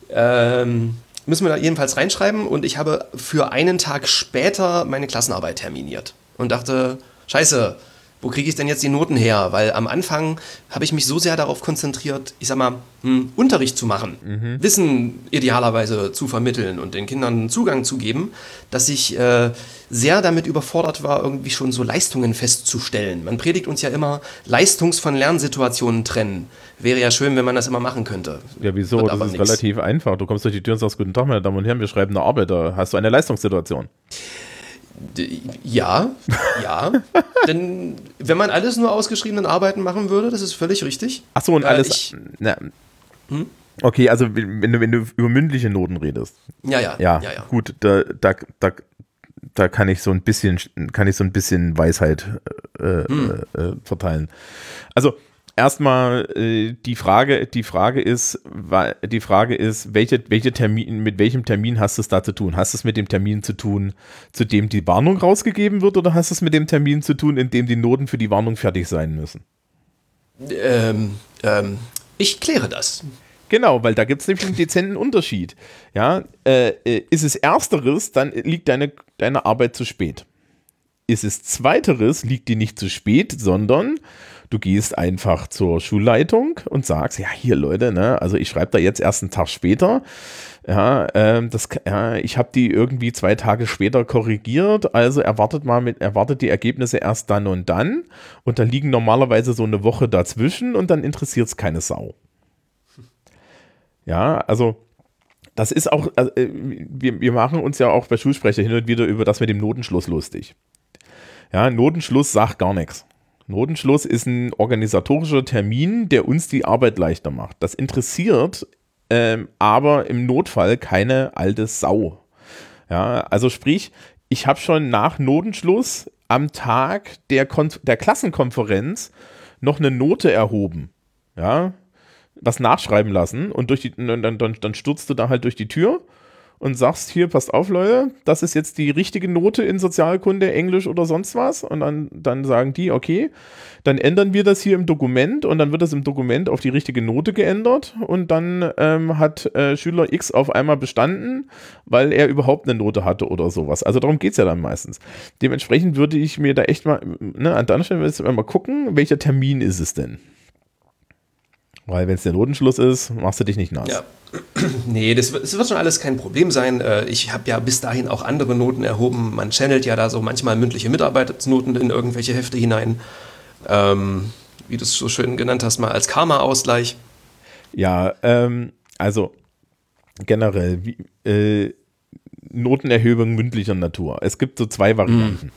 ähm, müssen wir da jedenfalls reinschreiben und ich habe für einen Tag später meine Klassenarbeit terminiert und dachte, scheiße, wo kriege ich denn jetzt die Noten her? Weil am Anfang habe ich mich so sehr darauf konzentriert, ich sag mal, hm, Unterricht zu machen, mhm. Wissen idealerweise zu vermitteln und den Kindern Zugang zu geben, dass ich äh, sehr damit überfordert war, irgendwie schon so Leistungen festzustellen. Man predigt uns ja immer, Leistungs- von Lernsituationen trennen. Wäre ja schön, wenn man das immer machen könnte. Ja, wieso? Wird das ist nix. relativ einfach. Du kommst durch die Tür und sagst, guten Tag, meine Damen und Herren, wir schreiben eine Arbeit, da hast du eine Leistungssituation. Ja, ja. Denn wenn man alles nur ausgeschriebenen Arbeiten machen würde, das ist völlig richtig. Achso, und äh, alles. Ich, na, hm? Okay, also wenn du, wenn du über mündliche Noten redest. Ja, ja. Ja, ja, ja. gut, da, da, da, da kann ich so ein bisschen, kann ich so ein bisschen Weisheit äh, hm. äh, verteilen. Also erstmal äh, die Frage, die Frage ist, die Frage ist, welche, welche Termin, mit welchem Termin hast du es da zu tun? Hast du es mit dem Termin zu tun, zu dem die Warnung rausgegeben wird, oder hast du es mit dem Termin zu tun, in dem die Noten für die Warnung fertig sein müssen? Ähm, ähm, ich kläre das. Genau, weil da gibt es nämlich einen dezenten Unterschied. Ja, äh, äh, ist es ersteres, dann liegt deine, deine Arbeit zu spät. Ist es zweiteres, liegt die nicht zu spät, sondern Du gehst einfach zur Schulleitung und sagst, ja, hier Leute, ne, also ich schreibe da jetzt erst einen Tag später. Ja, ähm, das, ja, ich habe die irgendwie zwei Tage später korrigiert, also erwartet mal mit, erwartet die Ergebnisse erst dann und dann. Und da liegen normalerweise so eine Woche dazwischen und dann interessiert es keine Sau. Ja, also das ist auch, also, wir, wir machen uns ja auch bei Schulsprecher hin und wieder über das mit dem Notenschluss lustig. Ja, Notenschluss sagt gar nichts. Notenschluss ist ein organisatorischer Termin, der uns die Arbeit leichter macht. Das interessiert ähm, aber im Notfall keine alte Sau. Ja, also sprich, ich habe schon nach Notenschluss am Tag der, Kon der Klassenkonferenz noch eine Note erhoben. Ja, was nachschreiben lassen und durch die, dann, dann, dann stürzte da halt durch die Tür und sagst, hier, passt auf, Leute, das ist jetzt die richtige Note in Sozialkunde, Englisch oder sonst was. Und dann, dann sagen die, okay, dann ändern wir das hier im Dokument und dann wird das im Dokument auf die richtige Note geändert und dann ähm, hat äh, Schüler X auf einmal bestanden, weil er überhaupt eine Note hatte oder sowas. Also darum geht es ja dann meistens. Dementsprechend würde ich mir da echt mal, ne, an der Stelle mal gucken, welcher Termin ist es denn? Weil wenn es der Notenschluss ist, machst du dich nicht nass. Ja. Nee, das, das, wird schon alles kein Problem sein. Äh, ich habe ja bis dahin auch andere Noten erhoben. Man channelt ja da so manchmal mündliche Mitarbeitsnoten in irgendwelche Hefte hinein. Ähm, wie du es so schön genannt hast, mal als Karma-Ausgleich. Ja, ähm, also generell, wie, äh, Notenerhebung mündlicher Natur. Es gibt so zwei Varianten. Mm.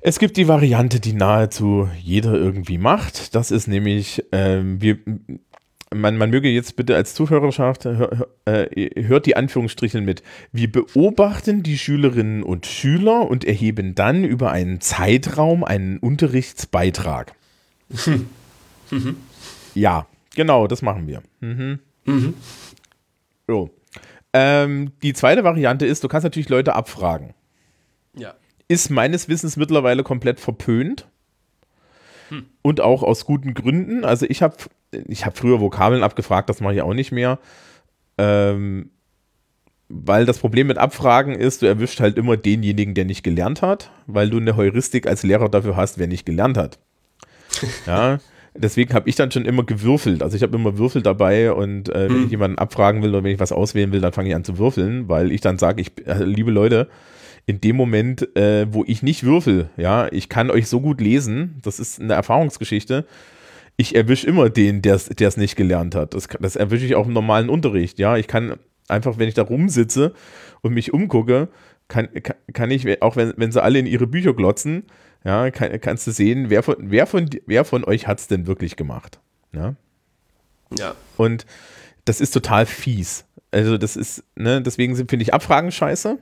Es gibt die Variante, die nahezu jeder irgendwie macht. Das ist nämlich, ähm, wir, man, man möge jetzt bitte als Zuhörerschaft, hör, äh, hört die Anführungsstrichen mit. Wir beobachten die Schülerinnen und Schüler und erheben dann über einen Zeitraum einen Unterrichtsbeitrag. Mhm. Ja, genau, das machen wir. Mhm. Mhm. So. Ähm, die zweite Variante ist, du kannst natürlich Leute abfragen. Ja ist meines Wissens mittlerweile komplett verpönt. Hm. Und auch aus guten Gründen. Also ich habe ich hab früher Vokabeln abgefragt, das mache ich auch nicht mehr. Ähm, weil das Problem mit Abfragen ist, du erwischt halt immer denjenigen, der nicht gelernt hat, weil du eine Heuristik als Lehrer dafür hast, wer nicht gelernt hat. ja, deswegen habe ich dann schon immer gewürfelt. Also ich habe immer Würfel dabei und äh, wenn hm. ich jemanden abfragen will oder wenn ich was auswählen will, dann fange ich an zu würfeln, weil ich dann sage, ich, äh, liebe Leute, in dem Moment, äh, wo ich nicht würfel, ja, ich kann euch so gut lesen, das ist eine Erfahrungsgeschichte. Ich erwische immer den, der es nicht gelernt hat. Das, das erwische ich auch im normalen Unterricht, ja. Ich kann einfach, wenn ich da rumsitze und mich umgucke, kann, kann, kann ich, auch wenn, wenn sie alle in ihre Bücher glotzen, ja, kann, kannst du sehen, wer von, wer von, wer von euch hat es denn wirklich gemacht. Ja. ja. Und das ist total fies. Also, das ist, ne, deswegen finde ich Abfragen scheiße.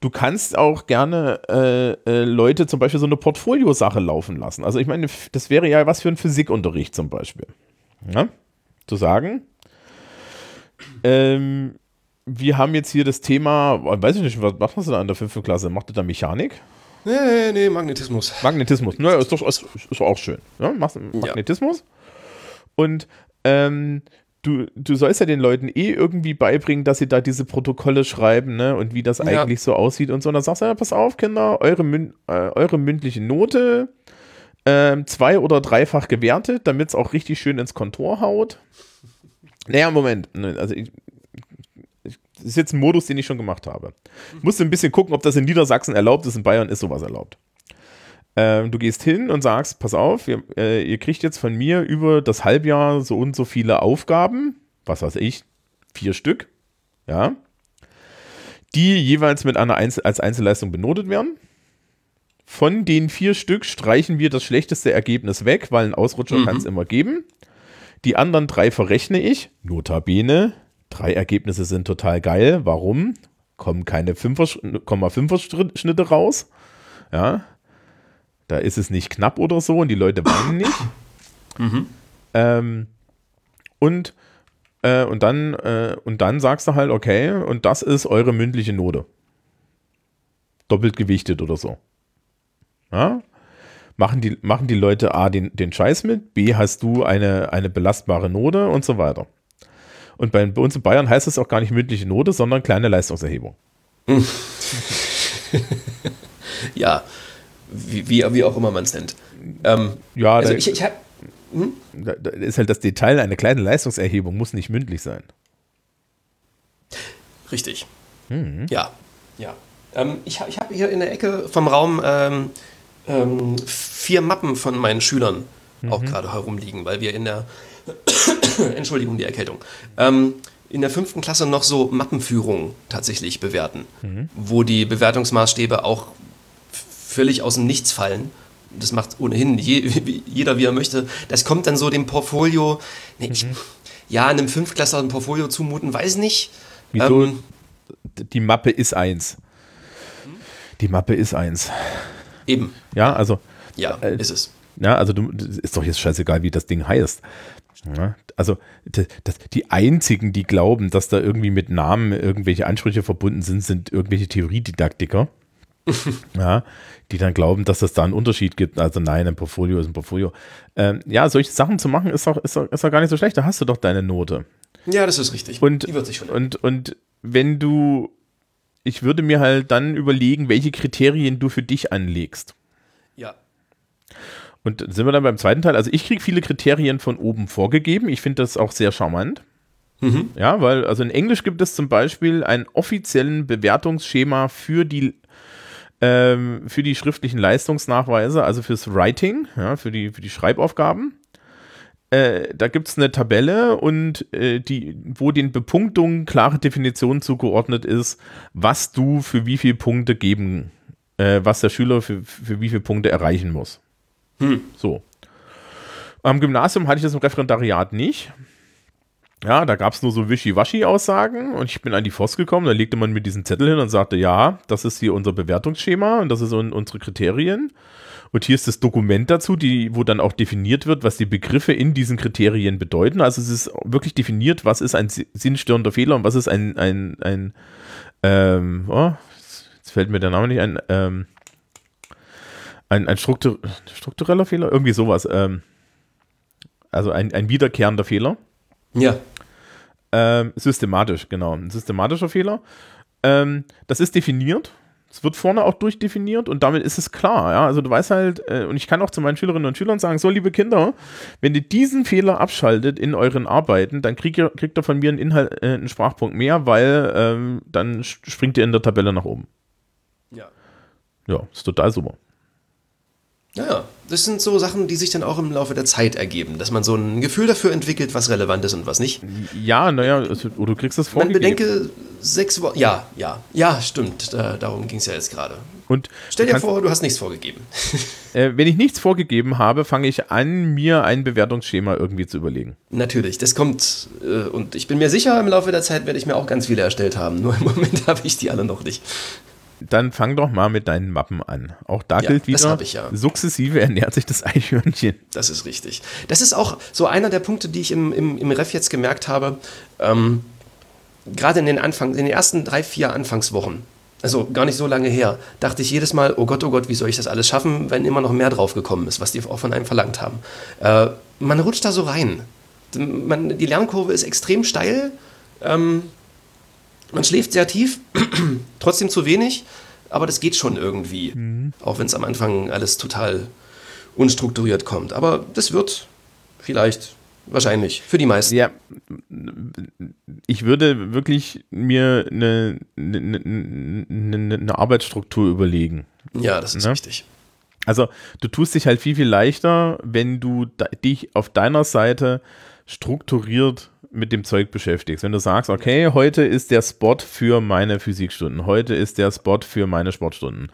Du kannst auch gerne äh, äh, Leute zum Beispiel so eine Portfoliosache laufen lassen. Also ich meine, das wäre ja was für einen Physikunterricht zum Beispiel. Ja? Zu sagen, ähm, wir haben jetzt hier das Thema, weiß ich nicht, was macht man da in der fünften Klasse? Macht ihr da Mechanik? Nee, nee, Magnetismus. Magnetismus, naja, ist doch, ist, ist auch schön. Ja? Machst Magnetismus. Ja. Und ähm, du, du sollst ja den Leuten eh irgendwie beibringen, dass sie da diese Protokolle schreiben, ne? Und wie das Ja. eigentlich so aussieht und so. Und dann sagst du, ja, pass auf, Kinder, eure, mün äh, eure mündliche Note ähm, zwei- oder dreifach gewertet, damit es auch richtig schön ins Kontor haut. Naja, Moment. Ne, Also ich, ich, das ist jetzt ein Modus, den ich schon gemacht habe. Ich musste ein bisschen gucken, ob das in Niedersachsen erlaubt ist. In Bayern ist sowas erlaubt. Ähm, du gehst hin und sagst, pass auf, ihr, äh, ihr kriegt jetzt von mir über das Halbjahr so und so viele Aufgaben, was weiß ich, vier Stück, ja, die jeweils mit einer Einzel als Einzelleistung benotet werden. Von den vier Stück streichen wir das schlechteste Ergebnis weg, weil ein Ausrutscher kann es immer geben. Die anderen drei verrechne ich. Notabene, drei Ergebnisse sind total geil. Warum? Kommen keine 5er Schnitte raus. Ja. Da ist es nicht knapp oder so und die Leute weinen nicht. Ähm, und, äh, und, dann, äh, und dann sagst du halt, okay, und das ist eure mündliche Note. Doppelt gewichtet oder so. Ja? Machen die, machen die Leute A den, den Scheiß mit, B hast du eine, eine belastbare Note und so weiter. Und bei, bei uns in Bayern heißt es auch gar nicht mündliche Note, sondern kleine Leistungserhebung. Ja, wie, wie, wie auch immer man es nennt. Ähm, Ja, also da, ich, ich habe da, da ist halt das Detail, eine kleine Leistungserhebung muss nicht mündlich sein. Richtig. Ja, ja. Ähm, ich habe ich hab hier in der Ecke vom Raum ähm, ähm, vier Mappen von meinen Schülern auch gerade herumliegen, weil wir in der Entschuldigung, die Erkältung. Ähm, in der fünften Klasse noch so Mappenführungen tatsächlich bewerten, wo die Bewertungsmaßstäbe auch völlig aus dem Nichts fallen. Das macht ohnehin je, jeder, wie er möchte. Das kommt dann so dem Portfolio, nee, ich, ja, einem Fünftklässler ein Portfolio zumuten, weiß nicht. Wieso? Ähm, Die Mappe ist eins. Die Mappe ist eins. eben, Ja, also, ja, Äh, ist es. ja, also du, ist doch jetzt scheißegal, wie das Ding heißt. Ja, also das, die einzigen, die glauben, dass da irgendwie mit Namen irgendwelche Ansprüche verbunden sind, sind irgendwelche Theoriedidaktiker. ja, die dann glauben, dass es da einen Unterschied gibt. Also nein, ein Portfolio ist ein Portfolio. Ähm, ja, solche Sachen zu machen, ist doch, ist, doch, ist doch gar nicht so schlecht. Da hast du doch deine Note. Ja, das ist richtig. Und, die wird sich schon. und, und wenn du, ich würde mir halt dann überlegen, welche Kriterien du für dich anlegst. ja. Und sind wir dann beim zweiten Teil? Also ich kriege viele Kriterien von oben vorgegeben. Ich finde das auch sehr charmant. Mhm. Ja, weil, also in Englisch gibt es zum Beispiel einen offiziellen Bewertungsschema für die, ähm, für die schriftlichen Leistungsnachweise, also fürs Writing, ja, für die, für die Schreibaufgaben. Äh, da gibt es eine Tabelle und äh, die, wo den Bepunktungen klare Definition zugeordnet ist, was du für wie viele Punkte geben, äh, was der Schüler für, für wie viele Punkte erreichen muss. So. Am Gymnasium hatte ich das im Referendariat nicht. Ja, da gab es nur so Wischiwaschi-Aussagen und ich bin an die FOS gekommen, da legte man mir diesen Zettel hin und sagte, ja, das ist hier unser Bewertungsschema und das un unsere Kriterien. Und hier ist das Dokument dazu, die, wo dann auch definiert wird, was die Begriffe in diesen Kriterien bedeuten. Also es ist wirklich definiert, was ist ein si- sinnstörender Fehler und was ist ein, ein, ein ähm, oh, jetzt fällt mir der Name nicht ein, ähm, ein, ein struktur struktureller Fehler, irgendwie sowas. Ähm, also ein, ein wiederkehrender Fehler. Ja. Ähm, systematisch, genau. Ein systematischer Fehler. Ähm, das ist definiert. Es wird vorne auch durchdefiniert und damit ist es klar. Ja? Also du weißt halt, äh, und ich kann auch zu meinen Schülerinnen und Schülern sagen, so liebe Kinder, wenn ihr diesen Fehler abschaltet in euren Arbeiten, dann kriegt ihr, kriegt ihr von mir einen, Inhalt, äh, einen Sprachpunkt mehr, weil ähm, dann springt ihr in der Tabelle nach oben. Ja. Ja, ist total super. Ja, das sind so Sachen, die sich dann auch im Laufe der Zeit ergeben, dass man so ein Gefühl dafür entwickelt, was relevant ist und was nicht. Ja, naja, du kriegst das Man vorgegeben. bedenke, sechs Wochen. Ja, ja, ja, stimmt. Da, darum ging es ja jetzt gerade. und Stell dir vor, du hast nichts vorgegeben. Äh, wenn ich nichts vorgegeben habe, fange ich an, mir ein Bewertungsschema irgendwie zu überlegen. Natürlich, das kommt. Äh, und ich bin mir sicher, im Laufe der Zeit werde ich mir auch ganz viele erstellt haben. Nur im Moment habe ich die alle noch nicht. Dann fang doch mal mit deinen Mappen an. Auch da Ja, gilt wieder, ja. sukzessive ernährt sich das Eichhörnchen. Das ist richtig. Das ist auch so einer der Punkte, die ich im, im, im Ref jetzt gemerkt habe. Ähm, Gerade in den Anfang, in den ersten drei, vier Anfangswochen, also gar nicht so lange her, dachte ich jedes Mal, oh Gott, oh Gott, wie soll ich das alles schaffen, wenn immer noch mehr draufgekommen ist, was die auch von einem verlangt haben. Äh, man rutscht da so rein. Man, die Lernkurve ist extrem steil. Ähm, man schläft sehr tief, trotzdem zu wenig, aber das geht schon irgendwie. Mhm. Auch wenn es am Anfang alles total unstrukturiert kommt. Aber das wird vielleicht, wahrscheinlich, für die meisten. Ja, ich würde wirklich mir eine, eine, eine, eine Arbeitsstruktur überlegen. Ja, das ist ne? wichtig. Also du tust dich halt viel, viel leichter, wenn du dich auf deiner Seite strukturiert mit dem Zeug beschäftigst. Wenn du sagst, okay, heute ist der Spot für meine Physikstunden, heute ist der Spot für meine Sportstunden,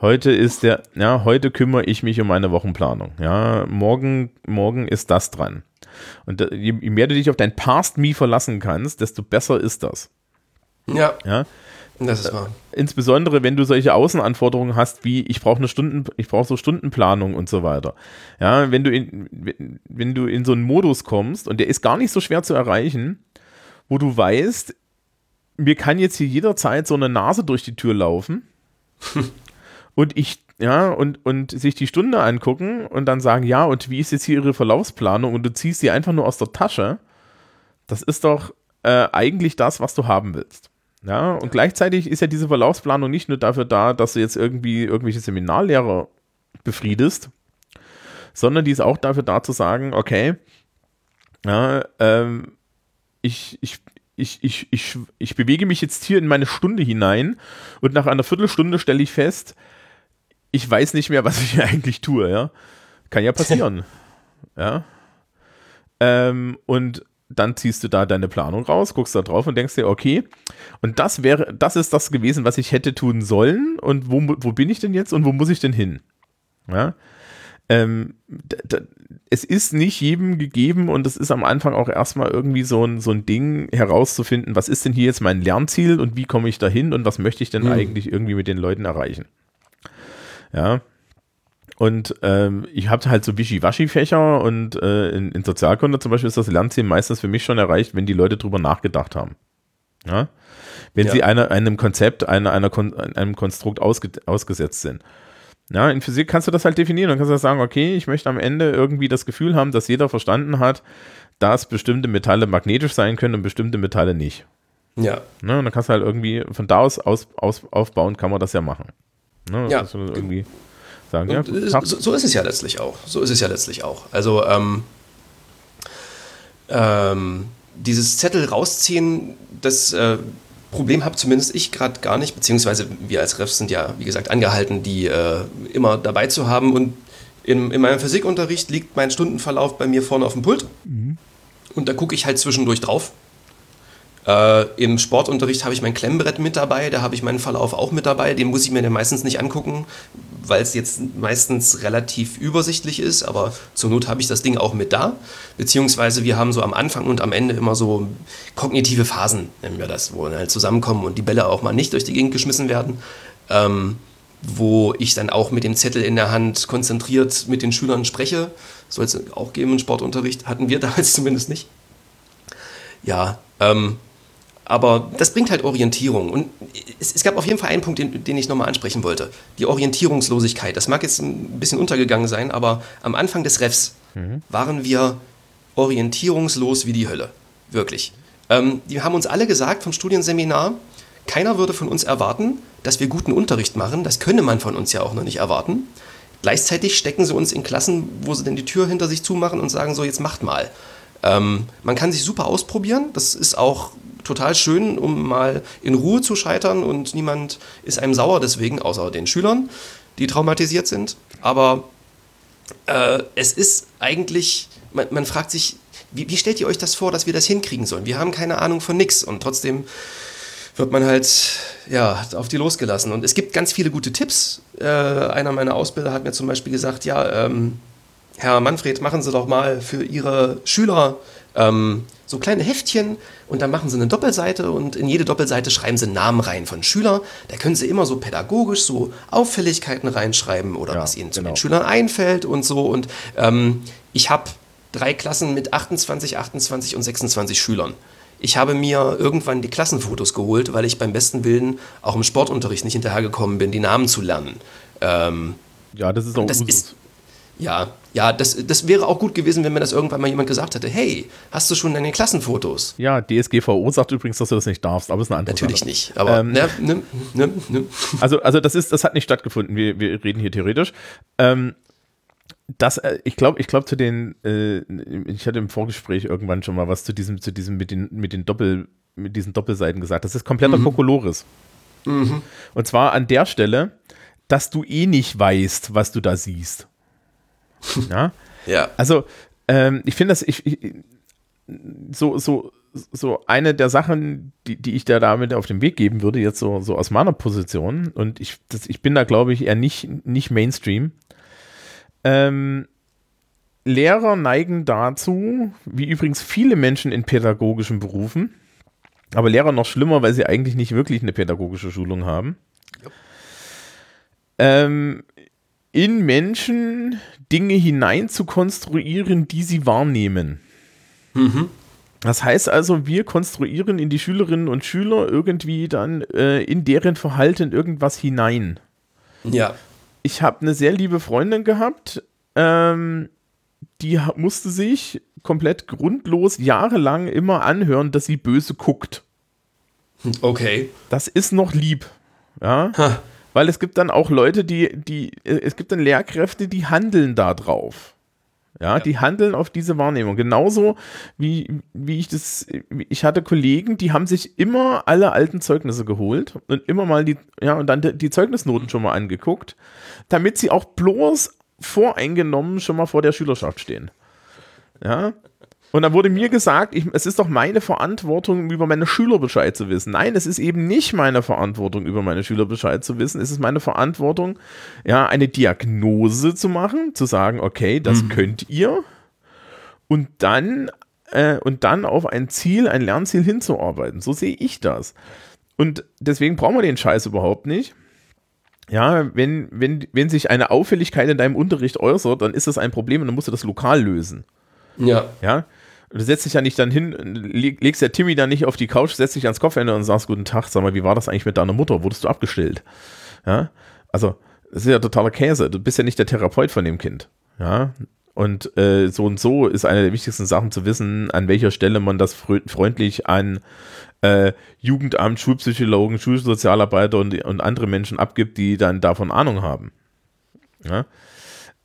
heute ist der, ja, heute kümmere ich mich um meine Wochenplanung, ja, morgen, morgen ist das dran. Und je, mehr du dich auf dein Past Me verlassen kannst, desto besser ist das. Ja. Ja. Das ist wahr. Insbesondere, wenn du solche Außenanforderungen hast, wie ich brauche eine Stunden, ich brauche so Stundenplanung und so weiter. Ja, wenn du in, wenn du in so einen Modus kommst und der ist gar nicht so schwer zu erreichen, wo du weißt, mir kann jetzt hier jederzeit so eine Nase durch die Tür laufen und ich ja, und, und sich die Stunde angucken und dann sagen, ja, und wie ist jetzt hier ihre Verlaufsplanung und du ziehst sie einfach nur aus der Tasche, das ist doch äh, eigentlich das, was du haben willst. Ja, und gleichzeitig ist ja diese Verlaufsplanung nicht nur dafür da, dass du jetzt irgendwie irgendwelche Seminarlehrer befriedest, sondern die ist auch dafür da zu sagen, okay, ja, ähm, ich, ich, ich, ich, ich, ich bewege mich jetzt hier in meine Stunde hinein und nach einer Viertelstunde stelle ich fest, ich weiß nicht mehr, was ich hier eigentlich tue, ja. Kann ja passieren. ja. Ähm, und dann ziehst du da deine Planung raus, guckst da drauf und denkst dir, okay, und das wäre, das ist das gewesen, was ich hätte tun sollen und wo, wo bin ich denn jetzt und wo muss ich denn hin? Ja. Ähm, es ist nicht jedem gegeben und es ist am Anfang auch erstmal irgendwie so ein, so ein Ding herauszufinden, was ist denn hier jetzt mein Lernziel und wie komme ich da hin und was möchte ich denn hm. eigentlich irgendwie mit den Leuten erreichen? Ja, und ähm, ich habe halt so Wischiwaschi-Fächer und äh, in, in, Sozialkunde zum Beispiel ist das Lernziel meistens für mich schon erreicht, wenn die Leute drüber nachgedacht haben. Ja? Wenn ja. sie einer, einem Konzept, einer, einer Kon einem Konstrukt ausge ausgesetzt sind. Ja, in Physik kannst du das halt definieren und kannst du sagen, okay, ich möchte am Ende irgendwie das Gefühl haben, dass jeder verstanden hat, dass bestimmte Metalle magnetisch sein können und bestimmte Metalle nicht. Ja. Ne, und dann kannst du halt irgendwie von da aus, aus, aus aufbauen, kann man das ja machen. Ne, ja. irgendwie sagen. Ja, so, so, ist es ja letztlich auch. So ist es ja letztlich auch. Also ähm, ähm, dieses Zettel rausziehen, das äh, Problem habe zumindest ich gerade gar nicht, beziehungsweise wir als Refs sind ja, wie gesagt, angehalten, die äh, immer dabei zu haben. Und in, in, meinem Physikunterricht liegt mein Stundenverlauf bei mir vorne auf dem Pult. Mhm. Und da gucke ich halt zwischendurch drauf. Äh, Im Sportunterricht habe ich mein Klemmbrett mit dabei, da habe ich meinen Verlauf auch mit dabei. Den muss ich mir dann meistens nicht angucken, weil es jetzt meistens relativ übersichtlich ist, aber zur Not habe ich das Ding auch mit da. Beziehungsweise wir haben so am Anfang und am Ende immer so kognitive Phasen, nennen wir das, wo wir halt zusammenkommen und die Bälle auch mal nicht durch die Gegend geschmissen werden. Ähm, wo ich dann auch mit dem Zettel in der Hand konzentriert mit den Schülern spreche. Soll es auch geben im Sportunterricht, hatten wir damals zumindest nicht. Ja, ähm, aber das bringt halt Orientierung. Und es, es gab auf jeden Fall einen Punkt, den, den ich nochmal ansprechen wollte. Die Orientierungslosigkeit. Das mag jetzt ein bisschen untergegangen sein, aber am Anfang des Refs mhm. waren wir orientierungslos wie die Hölle. Wirklich. Ähm, die haben uns alle gesagt vom Studienseminar, keiner würde von uns erwarten, dass wir guten Unterricht machen. Das könne man von uns ja auch noch nicht erwarten. Gleichzeitig stecken sie uns in Klassen, wo sie dann die Tür hinter sich zumachen und sagen, so jetzt macht mal. Ähm, man kann sich super ausprobieren. Das ist auch total schön, um mal in Ruhe zu scheitern und niemand ist einem sauer deswegen, außer den Schülern, die traumatisiert sind. Aber äh, es ist eigentlich, man, man fragt sich, wie, wie, stellt ihr euch das vor, dass wir das hinkriegen sollen? Wir haben keine Ahnung von nichts und trotzdem wird man halt ja, auf die losgelassen. Und es gibt ganz viele gute Tipps. Äh, einer meiner Ausbilder hat mir zum Beispiel gesagt, ja, ähm, Herr Manfred, machen Sie doch mal für Ihre Schüler ähm, so kleine Heftchen und dann machen sie eine Doppelseite und in jede Doppelseite schreiben sie Namen rein von Schüler. Da können sie immer so pädagogisch so Auffälligkeiten reinschreiben oder ja, was ihnen zu genau. den Schülern einfällt und so. Und ähm, ich habe drei Klassen mit 28, 28 und 26 Schülern. Ich habe mir irgendwann die Klassenfotos geholt, weil ich beim besten Willen auch im Sportunterricht nicht hinterhergekommen bin, die Namen zu lernen. Ähm, ja, das ist auch das ist, Ja, ja, das, das wäre auch gut gewesen, wenn mir das irgendwann mal jemand gesagt hätte. Hey, hast du schon deine Klassenfotos? Ja, DSGVO sagt übrigens, dass du das nicht darfst, aber es ist eine andere Natürlich Sache. nicht, aber Ähm, ne, ne, ne, ne. Also, also das ist, das hat nicht stattgefunden. Wir, wir reden hier theoretisch. Ähm, das, äh, ich glaube, ich glaube zu den, äh, ich hatte im Vorgespräch irgendwann schon mal was zu diesem, zu diesem mit den, mit den Doppel, mit diesen Doppelseiten gesagt. Das ist kompletter Kokolores. Und zwar an der Stelle, dass du eh nicht weißt, was du da siehst. Ja. Ja. Also, ähm, ich finde das, ich, ich, so, so, so eine der Sachen, die, die ich da damit auf den Weg geben würde, jetzt so, so aus meiner Position, und ich, das, ich bin da, glaube ich, eher nicht, nicht Mainstream. Ähm, Lehrer neigen dazu, wie übrigens viele Menschen in pädagogischen Berufen, aber Lehrer noch schlimmer, weil sie eigentlich nicht wirklich eine pädagogische Schulung haben. Ähm, in Menschen Dinge hinein zu konstruieren, die sie wahrnehmen. Das heißt also, wir konstruieren in die Schülerinnen und Schüler irgendwie dann äh, in deren Verhalten irgendwas hinein. Ja. Ich habe eine sehr liebe Freundin gehabt, ähm, die musste sich komplett grundlos jahrelang immer anhören, dass sie böse guckt. Okay. Das ist noch lieb. Ja. Ha. Weil es gibt dann auch Leute, die, die, es gibt dann Lehrkräfte, die handeln da drauf. Ja, die handeln auf diese Wahrnehmung. Genauso wie, wie ich das, ich hatte Kollegen, die haben sich immer alle alten Zeugnisse geholt und immer mal die, ja, und dann die, die Zeugnisnoten schon mal angeguckt, damit sie auch bloß voreingenommen schon mal vor der Schülerschaft stehen. Ja. Und dann wurde mir gesagt, ich, es ist doch meine Verantwortung, über meine Schüler Bescheid zu wissen. Nein, es ist eben nicht meine Verantwortung, über meine Schüler Bescheid zu wissen. Es ist meine Verantwortung, ja, eine Diagnose zu machen, zu sagen, okay, das könnt ihr. Und dann, äh, und dann auf ein Ziel, ein Lernziel hinzuarbeiten. So sehe ich das. Und deswegen brauchen wir den Scheiß überhaupt nicht. Ja, wenn, wenn, wenn sich eine Auffälligkeit in deinem Unterricht äußert, dann ist das ein Problem und dann musst du das lokal lösen. Ja. Ja. Du setzt dich ja nicht dann hin, leg- legst der Timmy dann nicht auf die Couch, setzt dich ans Kopfende und sagst, guten Tag, sag mal, wie war das eigentlich mit deiner Mutter? Wurdest du abgestellt? Ja. Also, das ist ja totaler Käse. Du bist ja nicht der Therapeut von dem Kind. Ja. Und äh, so und so ist eine der wichtigsten Sachen zu wissen, an welcher Stelle man das freundlich an äh, Jugendamt, Schulpsychologen, Schulsozialarbeiter und, und andere Menschen abgibt, die dann davon Ahnung haben. Ja?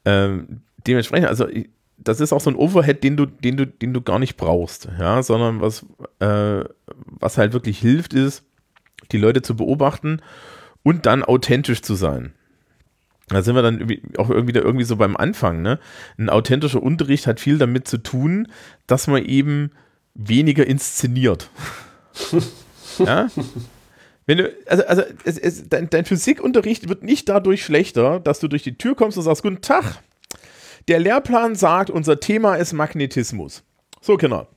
Ähm, dementsprechend, also ich- das ist auch so ein Overhead, den du, den du, den du gar nicht brauchst, ja, sondern was, äh, was halt wirklich hilft, ist, die Leute zu beobachten und dann authentisch zu sein. Da sind wir dann auch irgendwie, da irgendwie so beim Anfang, ne? Ein authentischer Unterricht hat viel damit zu tun, dass man eben weniger inszeniert. ja? Wenn du, also, also es, es, dein, dein Physikunterricht wird nicht dadurch schlechter, dass du durch die Tür kommst und sagst, guten Tag. Der Lehrplan sagt, unser Thema ist Magnetismus. So, Kinder.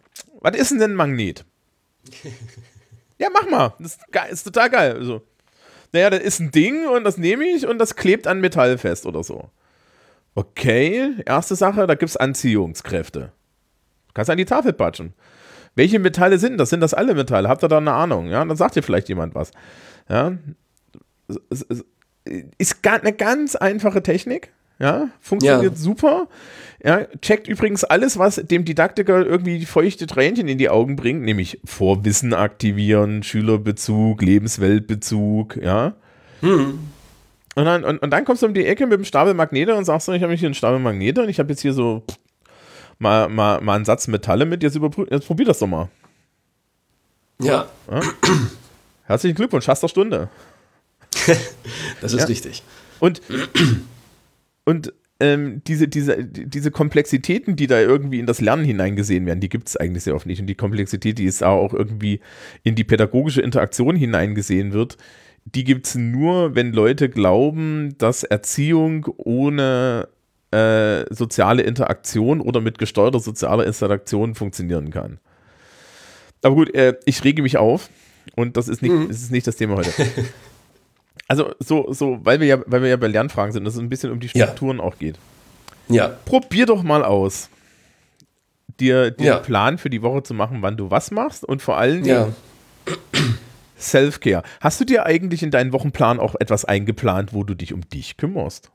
Was ist denn ein Magnet? ja, mach mal. Das ist, total geil. Also, naja, das ist ein Ding und das nehme ich und das klebt an Metall fest oder so. Okay, erste Sache, da gibt es Anziehungskräfte. Kannst an die Tafel patschen. Welche Metalle sind das? Sind das alle Metalle? Habt ihr da eine Ahnung? Ja, dann sagt dir vielleicht jemand was. Ja, ist eine ganz einfache Technik. Ja, funktioniert Ja. super. Ja, checkt übrigens alles, was dem Didaktiker irgendwie die feuchte Tränchen in die Augen bringt, nämlich Vorwissen aktivieren, Schülerbezug, Lebensweltbezug, ja. Und, dann, und, und dann kommst du um die Ecke mit dem Stapel Magnete und sagst, ich habe hier einen Stapel Magnete und ich habe jetzt hier so mal, mal, mal einen Satz Metalle mit, jetzt, überprü- jetzt probier das doch mal. Ja, Herzlichen Glückwunsch, hast der Stunde. das ist Ja. richtig. Und, und ähm, diese, diese, diese Komplexitäten, die da irgendwie in das Lernen hineingesehen werden, die gibt es eigentlich sehr oft nicht. Und die Komplexität, die ist auch irgendwie in die pädagogische Interaktion hineingesehen wird, die gibt es nur, wenn Leute glauben, dass Erziehung ohne äh, soziale Interaktion oder mit gesteuerter sozialer Interaktion funktionieren kann. Aber gut, äh, ich rege mich auf und das ist nicht, das ist nicht das Thema heute. Also so, so, weil wir ja, weil wir ja bei Lernfragen sind, dass es ein bisschen um die Ja. Strukturen auch geht. Ja, Probier doch mal aus, dir den Ja. Plan für die Woche zu machen, wann du was machst und vor allen Dingen ja. Self-Care. Hast du dir eigentlich in deinen Wochenplan auch etwas eingeplant, wo du dich um dich kümmerst?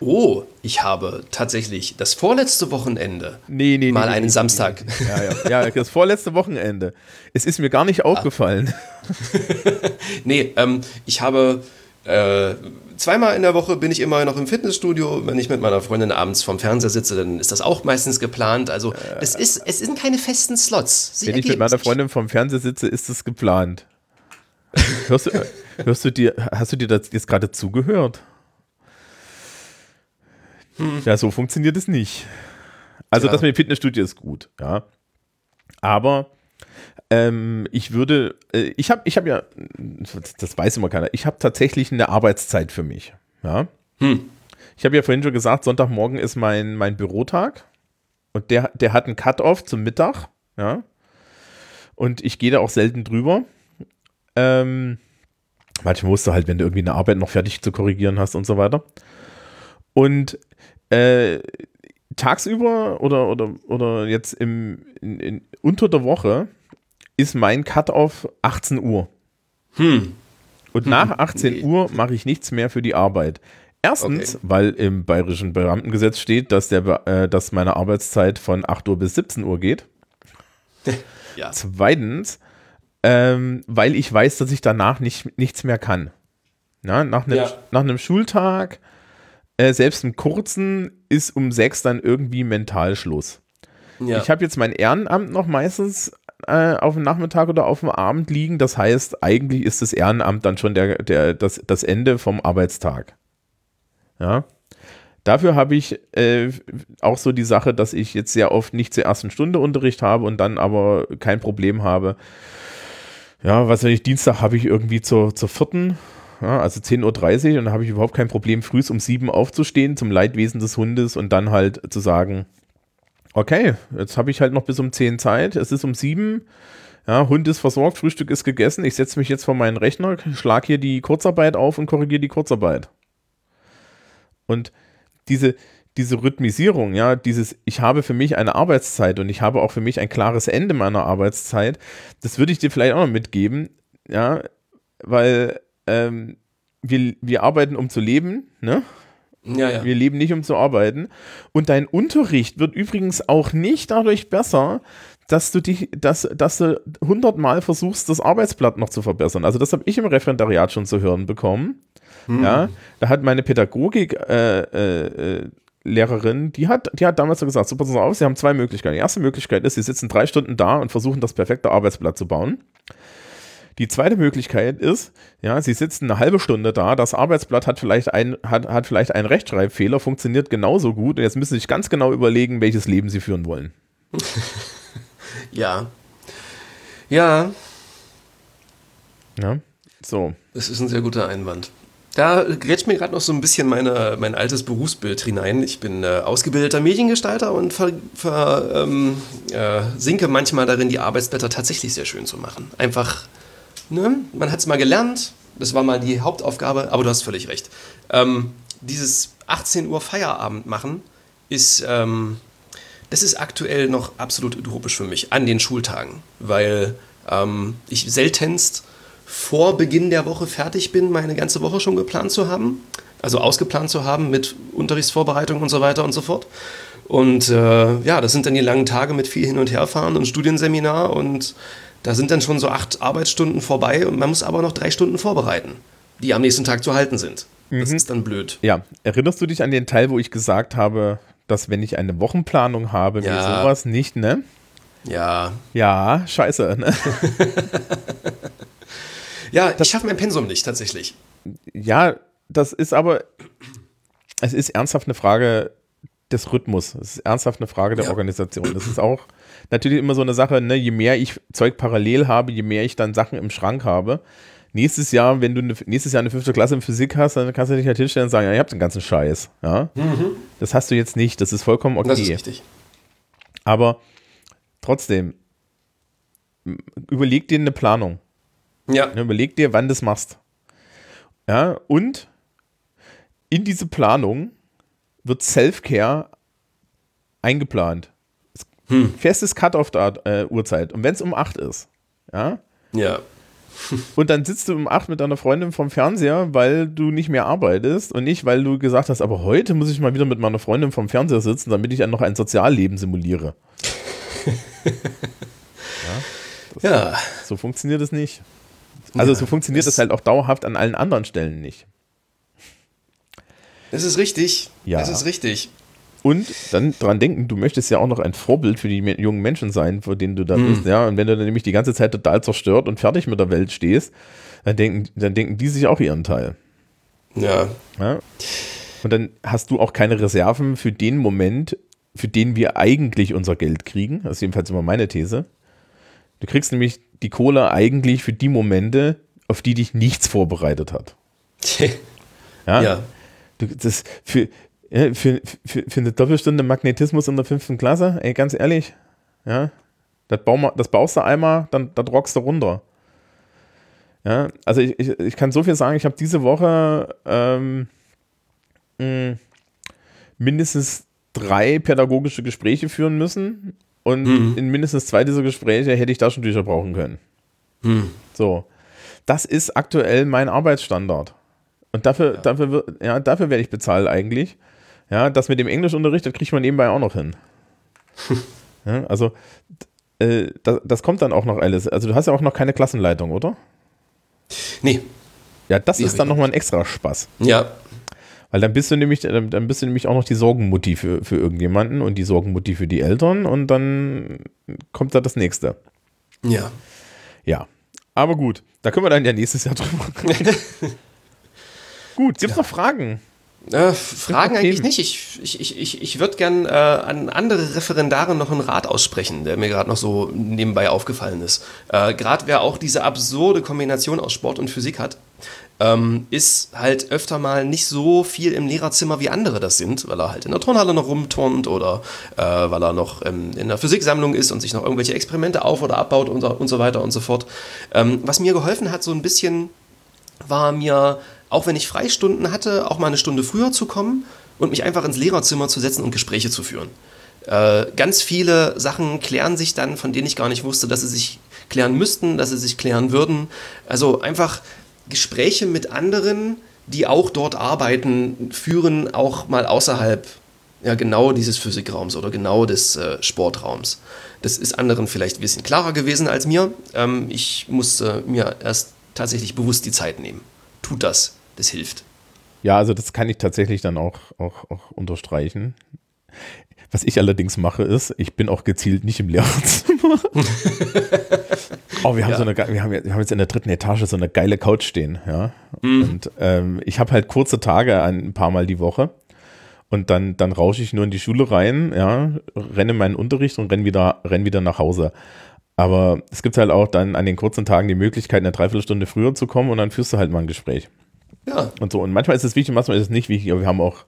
Oh, ich habe tatsächlich das vorletzte Wochenende Nee, nee, mal nee, einen Samstag. Ja, ja, ja, das vorletzte Wochenende. Es ist mir gar nicht aufgefallen. Nee, ähm, ich habe äh, zweimal in der Woche bin ich immer noch im Fitnessstudio. Wenn ich mit meiner Freundin abends vorm Fernseher sitze, dann ist das auch meistens geplant. Also es, ist, es sind keine festen Slots. Sie Wenn ich mit meiner. Freundin vom Fernseher sitze, ist es geplant. hörst, du, äh, hörst du dir, hast du dir das jetzt gerade zugehört? Ja, so funktioniert es nicht. Also Ja. das mit dem Fitnessstudio ist gut, ja. Aber ähm, ich würde, äh, ich habe ich hab ja, das weiß immer keiner, ich habe tatsächlich eine Arbeitszeit für mich, ja. Ich habe ja vorhin schon gesagt, Sonntagmorgen ist mein, mein Bürotag und der, der hat einen Cut-Off zum Mittag, ja. Und ich gehe da auch selten drüber. Ähm, manchmal musst du halt, wenn du irgendwie eine Arbeit noch fertig zu korrigieren hast und so weiter. Und äh, tagsüber oder, oder, oder jetzt im, in, in, unter der Woche ist mein Cut-Off 18 Uhr. Hm. Und nach 18 nee. Uhr mache ich nichts mehr für die Arbeit. Erstens, Okay. weil im bayerischen Beamtengesetz steht, dass, der, äh, dass meine Arbeitszeit von 8 Uhr bis 17 Uhr geht. Ja. Zweitens, ähm, weil ich weiß, dass ich danach nicht, nichts mehr kann. Na, nach, einem, Ja. nach einem Schultag, äh, selbst im kurzen, ist um sechs dann irgendwie mental Schluss. ja. Ich habe jetzt mein Ehrenamt noch meistens äh, auf dem Nachmittag oder auf dem Abend liegen. Das heißt, eigentlich ist das Ehrenamt dann schon der, der, das, das Ende vom Arbeitstag. Ja. Dafür habe ich äh, auch so die Sache, dass ich jetzt sehr oft nicht zur ersten Stunde Unterricht habe und dann aber kein Problem habe. Ja, was wenn ich Dienstag habe ich irgendwie zur, zur vierten, ja, also 10.30 Uhr und da habe ich überhaupt kein Problem, früh um sieben aufzustehen zum Leidwesen des Hundes und dann halt zu sagen, okay, jetzt habe ich halt noch bis um 10 Zeit, es ist um 7, ja, Hund ist versorgt, Frühstück ist gegessen, ich setze mich jetzt vor meinen Rechner, schlage hier die Kurzarbeit auf und korrigiere die Kurzarbeit. Und diese, diese Rhythmisierung, ja, dieses, ich habe für mich eine Arbeitszeit und ich habe auch für mich ein klares Ende meiner Arbeitszeit, das würde ich dir vielleicht auch noch mitgeben, ja, weil ähm, wir, wir arbeiten, um zu leben, ne? Ja, ja. Wir leben nicht, um zu arbeiten. Und dein Unterricht wird übrigens auch nicht dadurch besser, dass du dich, dass, dass du hundertmal versuchst, das Arbeitsblatt noch zu verbessern. Also das habe ich im Referendariat schon zu hören bekommen. Ja, da hat meine Pädagogik äh, äh, Lehrerin, die hat, die hat damals so gesagt, so Sie auf, Sie haben zwei Möglichkeiten. Die erste Möglichkeit ist, Sie sitzen drei Stunden da und versuchen, das perfekte Arbeitsblatt zu bauen. Die zweite Möglichkeit ist, ja, Sie sitzen eine halbe Stunde da, das Arbeitsblatt hat vielleicht, ein, hat, hat vielleicht einen Rechtschreibfehler, funktioniert genauso gut und jetzt müssen Sie sich ganz genau überlegen, welches Leben Sie führen wollen. Ja. Ja, Ja, so. das ist ein sehr guter Einwand. Da grätscht mir gerade noch so ein bisschen meine, mein altes Berufsbild hinein. Ich bin äh, ausgebildeter Mediengestalter und ver, ver, ähm, äh, sinke manchmal darin, die Arbeitsblätter tatsächlich sehr schön zu machen. Einfach, ne? man hat es mal gelernt, das war mal die Hauptaufgabe, aber du hast völlig recht. Ähm, dieses 18 Uhr Feierabend machen ist, ähm, das ist aktuell noch absolut utopisch für mich an den Schultagen, weil ähm, ich seltenst vor Beginn der Woche fertig bin, meine ganze Woche schon geplant zu haben, also ausgeplant zu haben mit Unterrichtsvorbereitung und so weiter und so fort. Und äh, ja, das sind dann die langen Tage mit viel hin und herfahren und Studienseminar und da sind dann schon so acht Arbeitsstunden vorbei und man muss aber noch drei Stunden vorbereiten, die am nächsten Tag zu halten sind. Das ist dann blöd. Ja, erinnerst du dich an den Teil, wo ich gesagt habe, dass wenn ich eine Wochenplanung habe, mir Ja. sowas nicht, ne? Ja, Ja, scheiße, ne? ja, ich schaffe mein Pensum nicht tatsächlich. Ja, das ist aber, es ist ernsthaft eine Frage des Rhythmus. Es ist ernsthaft eine Frage der Ja. Organisation. Das ist auch natürlich immer so eine Sache, ne, je mehr ich Zeug parallel habe, je mehr ich dann Sachen im Schrank habe. Nächstes Jahr, wenn du eine, nächstes Jahr eine fünfte Klasse in Physik hast, dann kannst du dich halt hinstellen und sagen, ja, ihr habt den ganzen Scheiß. Ja? Das hast du jetzt nicht. Das ist vollkommen okay. Das ist richtig. Aber trotzdem, überleg dir eine Planung. Ja, Ne, überleg dir, wann du das machst. Ja, und in diese Planung wird Self-Care eingeplant. Es- Festes Cut-off-Uhrzeit. Und wenn es um 8 ist, ja, ja, Und dann sitzt du um acht mit deiner Freundin vom Fernseher, weil du nicht mehr arbeitest und nicht, weil du gesagt hast, aber heute muss ich mal wieder mit meiner Freundin vom Fernseher sitzen, damit ich dann noch ein Sozialleben simuliere. ja, Ja, So funktioniert es nicht. Also Ja, so funktioniert es- halt auch dauerhaft an allen anderen Stellen nicht. es ist richtig. Ja. Es ist richtig. Und dann dran denken, du möchtest ja auch noch ein Vorbild für die jungen Menschen sein, vor denen du da Mhm. bist. Ja, und wenn du dann nämlich die ganze Zeit total zerstört und fertig mit der Welt stehst, dann denken, dann denken die sich auch ihren Teil. Ja, Ja? Und dann hast du auch keine Reserven für den Moment, für den wir eigentlich unser Geld kriegen. Das ist jedenfalls immer meine These. Du kriegst nämlich die Kohle eigentlich für die Momente, auf die dich nichts vorbereitet hat. Ja. ja. Du, das für, ja, für, für, für eine Doppelstunde Magnetismus in der fünften Klasse, ey, ganz ehrlich, ja, das, bau mal, das baust du einmal, dann, dann rockst du runter. Ja, also ich, ich, ich kann so viel sagen, ich habe diese Woche ähm, mh, mindestens drei pädagogische Gespräche führen müssen und Mhm. in mindestens zwei dieser Gespräche hätte ich Taschentücher brauchen können. Hm. So. Das ist aktuell mein Arbeitsstandard. Und dafür, dafür, wird- ja, dafür werde ich bezahlt eigentlich. Ja, das mit dem Englischunterricht, das kriegt man nebenbei auch noch hin. ja, also, äh, das, das kommt dann auch noch alles. Also, du hast ja auch noch keine Klassenleitung, oder? Nee, Ja, das Die ist dann nochmal ein extra Spaß. ja, Weil dann bist du nämlich, dann bist du nämlich auch noch die Sorgenmutti für, für irgendjemanden und die Sorgenmutti für die Eltern und dann kommt da das nächste. ja. Ja. Aber gut, da können wir dann ja nächstes Jahr drüber reden. gut, gibt's noch Fragen? Äh, Fragen eigentlich nicht. Ich, ich, ich, ich, ich würde gern äh, an andere Referendare noch einen Rat aussprechen, der mir gerade noch so nebenbei aufgefallen ist. Äh, gerade wer auch diese absurde Kombination aus Sport und Physik hat, ähm, ist halt öfter mal nicht so viel im Lehrerzimmer wie andere das sind, weil er halt in der Turnhalle noch rumturnt oder äh, weil er noch ähm, in der Physiksammlung ist und sich noch irgendwelche Experimente auf- oder abbaut und, und so weiter und so fort. Ähm, was mir geholfen hat, so ein bisschen war mir, auch wenn ich Freistunden hatte, auch mal eine Stunde früher zu kommen und mich einfach ins Lehrerzimmer zu setzen und Gespräche zu führen. Äh, ganz viele Sachen klären sich dann, von denen ich gar nicht wusste, dass sie sich klären müssten, dass sie sich klären würden. Also einfach Gespräche mit anderen, die auch dort arbeiten, führen, auch mal außerhalb ja, genau dieses Physikraums oder genau des äh, Sportraums. Das ist anderen vielleicht ein bisschen klarer gewesen als mir. Ähm, ich musste mir erst tatsächlich bewusst die Zeit nehmen. Tut das, das hilft. Ja, also das kann ich tatsächlich dann auch, auch, auch unterstreichen. Was ich allerdings mache, ist, ich bin auch gezielt nicht im Lehrerzimmer. oh, wir haben Ja. so eine, wir haben, jetzt- wir haben jetzt in der dritten Etage so eine geile Couch stehen, ja. Und ähm, ich habe halt kurze Tage ein, ein paar Mal die Woche. Und dann, dann rausche ich nur in die Schule rein, ja, renne meinen Unterricht und renne wieder, renn wieder nach Hause. Aber es gibt halt auch dann an den kurzen Tagen die Möglichkeit, eine Dreiviertelstunde früher zu kommen und dann führst du halt mal ein Gespräch Ja, und so. Und manchmal ist es wichtig, manchmal ist es nicht wichtig, aber wir haben auch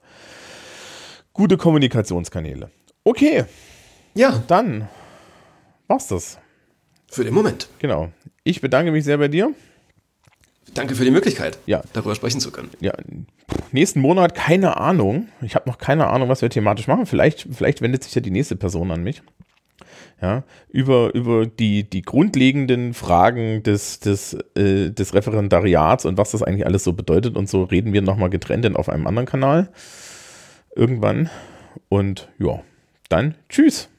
gute Kommunikationskanäle. Okay, ja, dann war's das. für den Moment. Genau. Ich bedanke mich sehr bei dir. Danke für die Möglichkeit, Ja, darüber sprechen zu können. ja. Nächsten Monat keine Ahnung. Ich habe noch keine Ahnung, was wir thematisch machen. Vielleicht, vielleicht wendet sich ja die nächste Person an mich. Ja, über, über die, die grundlegenden Fragen des, des, äh, des Referendariats und was das eigentlich alles so bedeutet und so reden wir nochmal getrennt denn auf einem anderen Kanal. Irgendwann. Und ja, dann tschüss.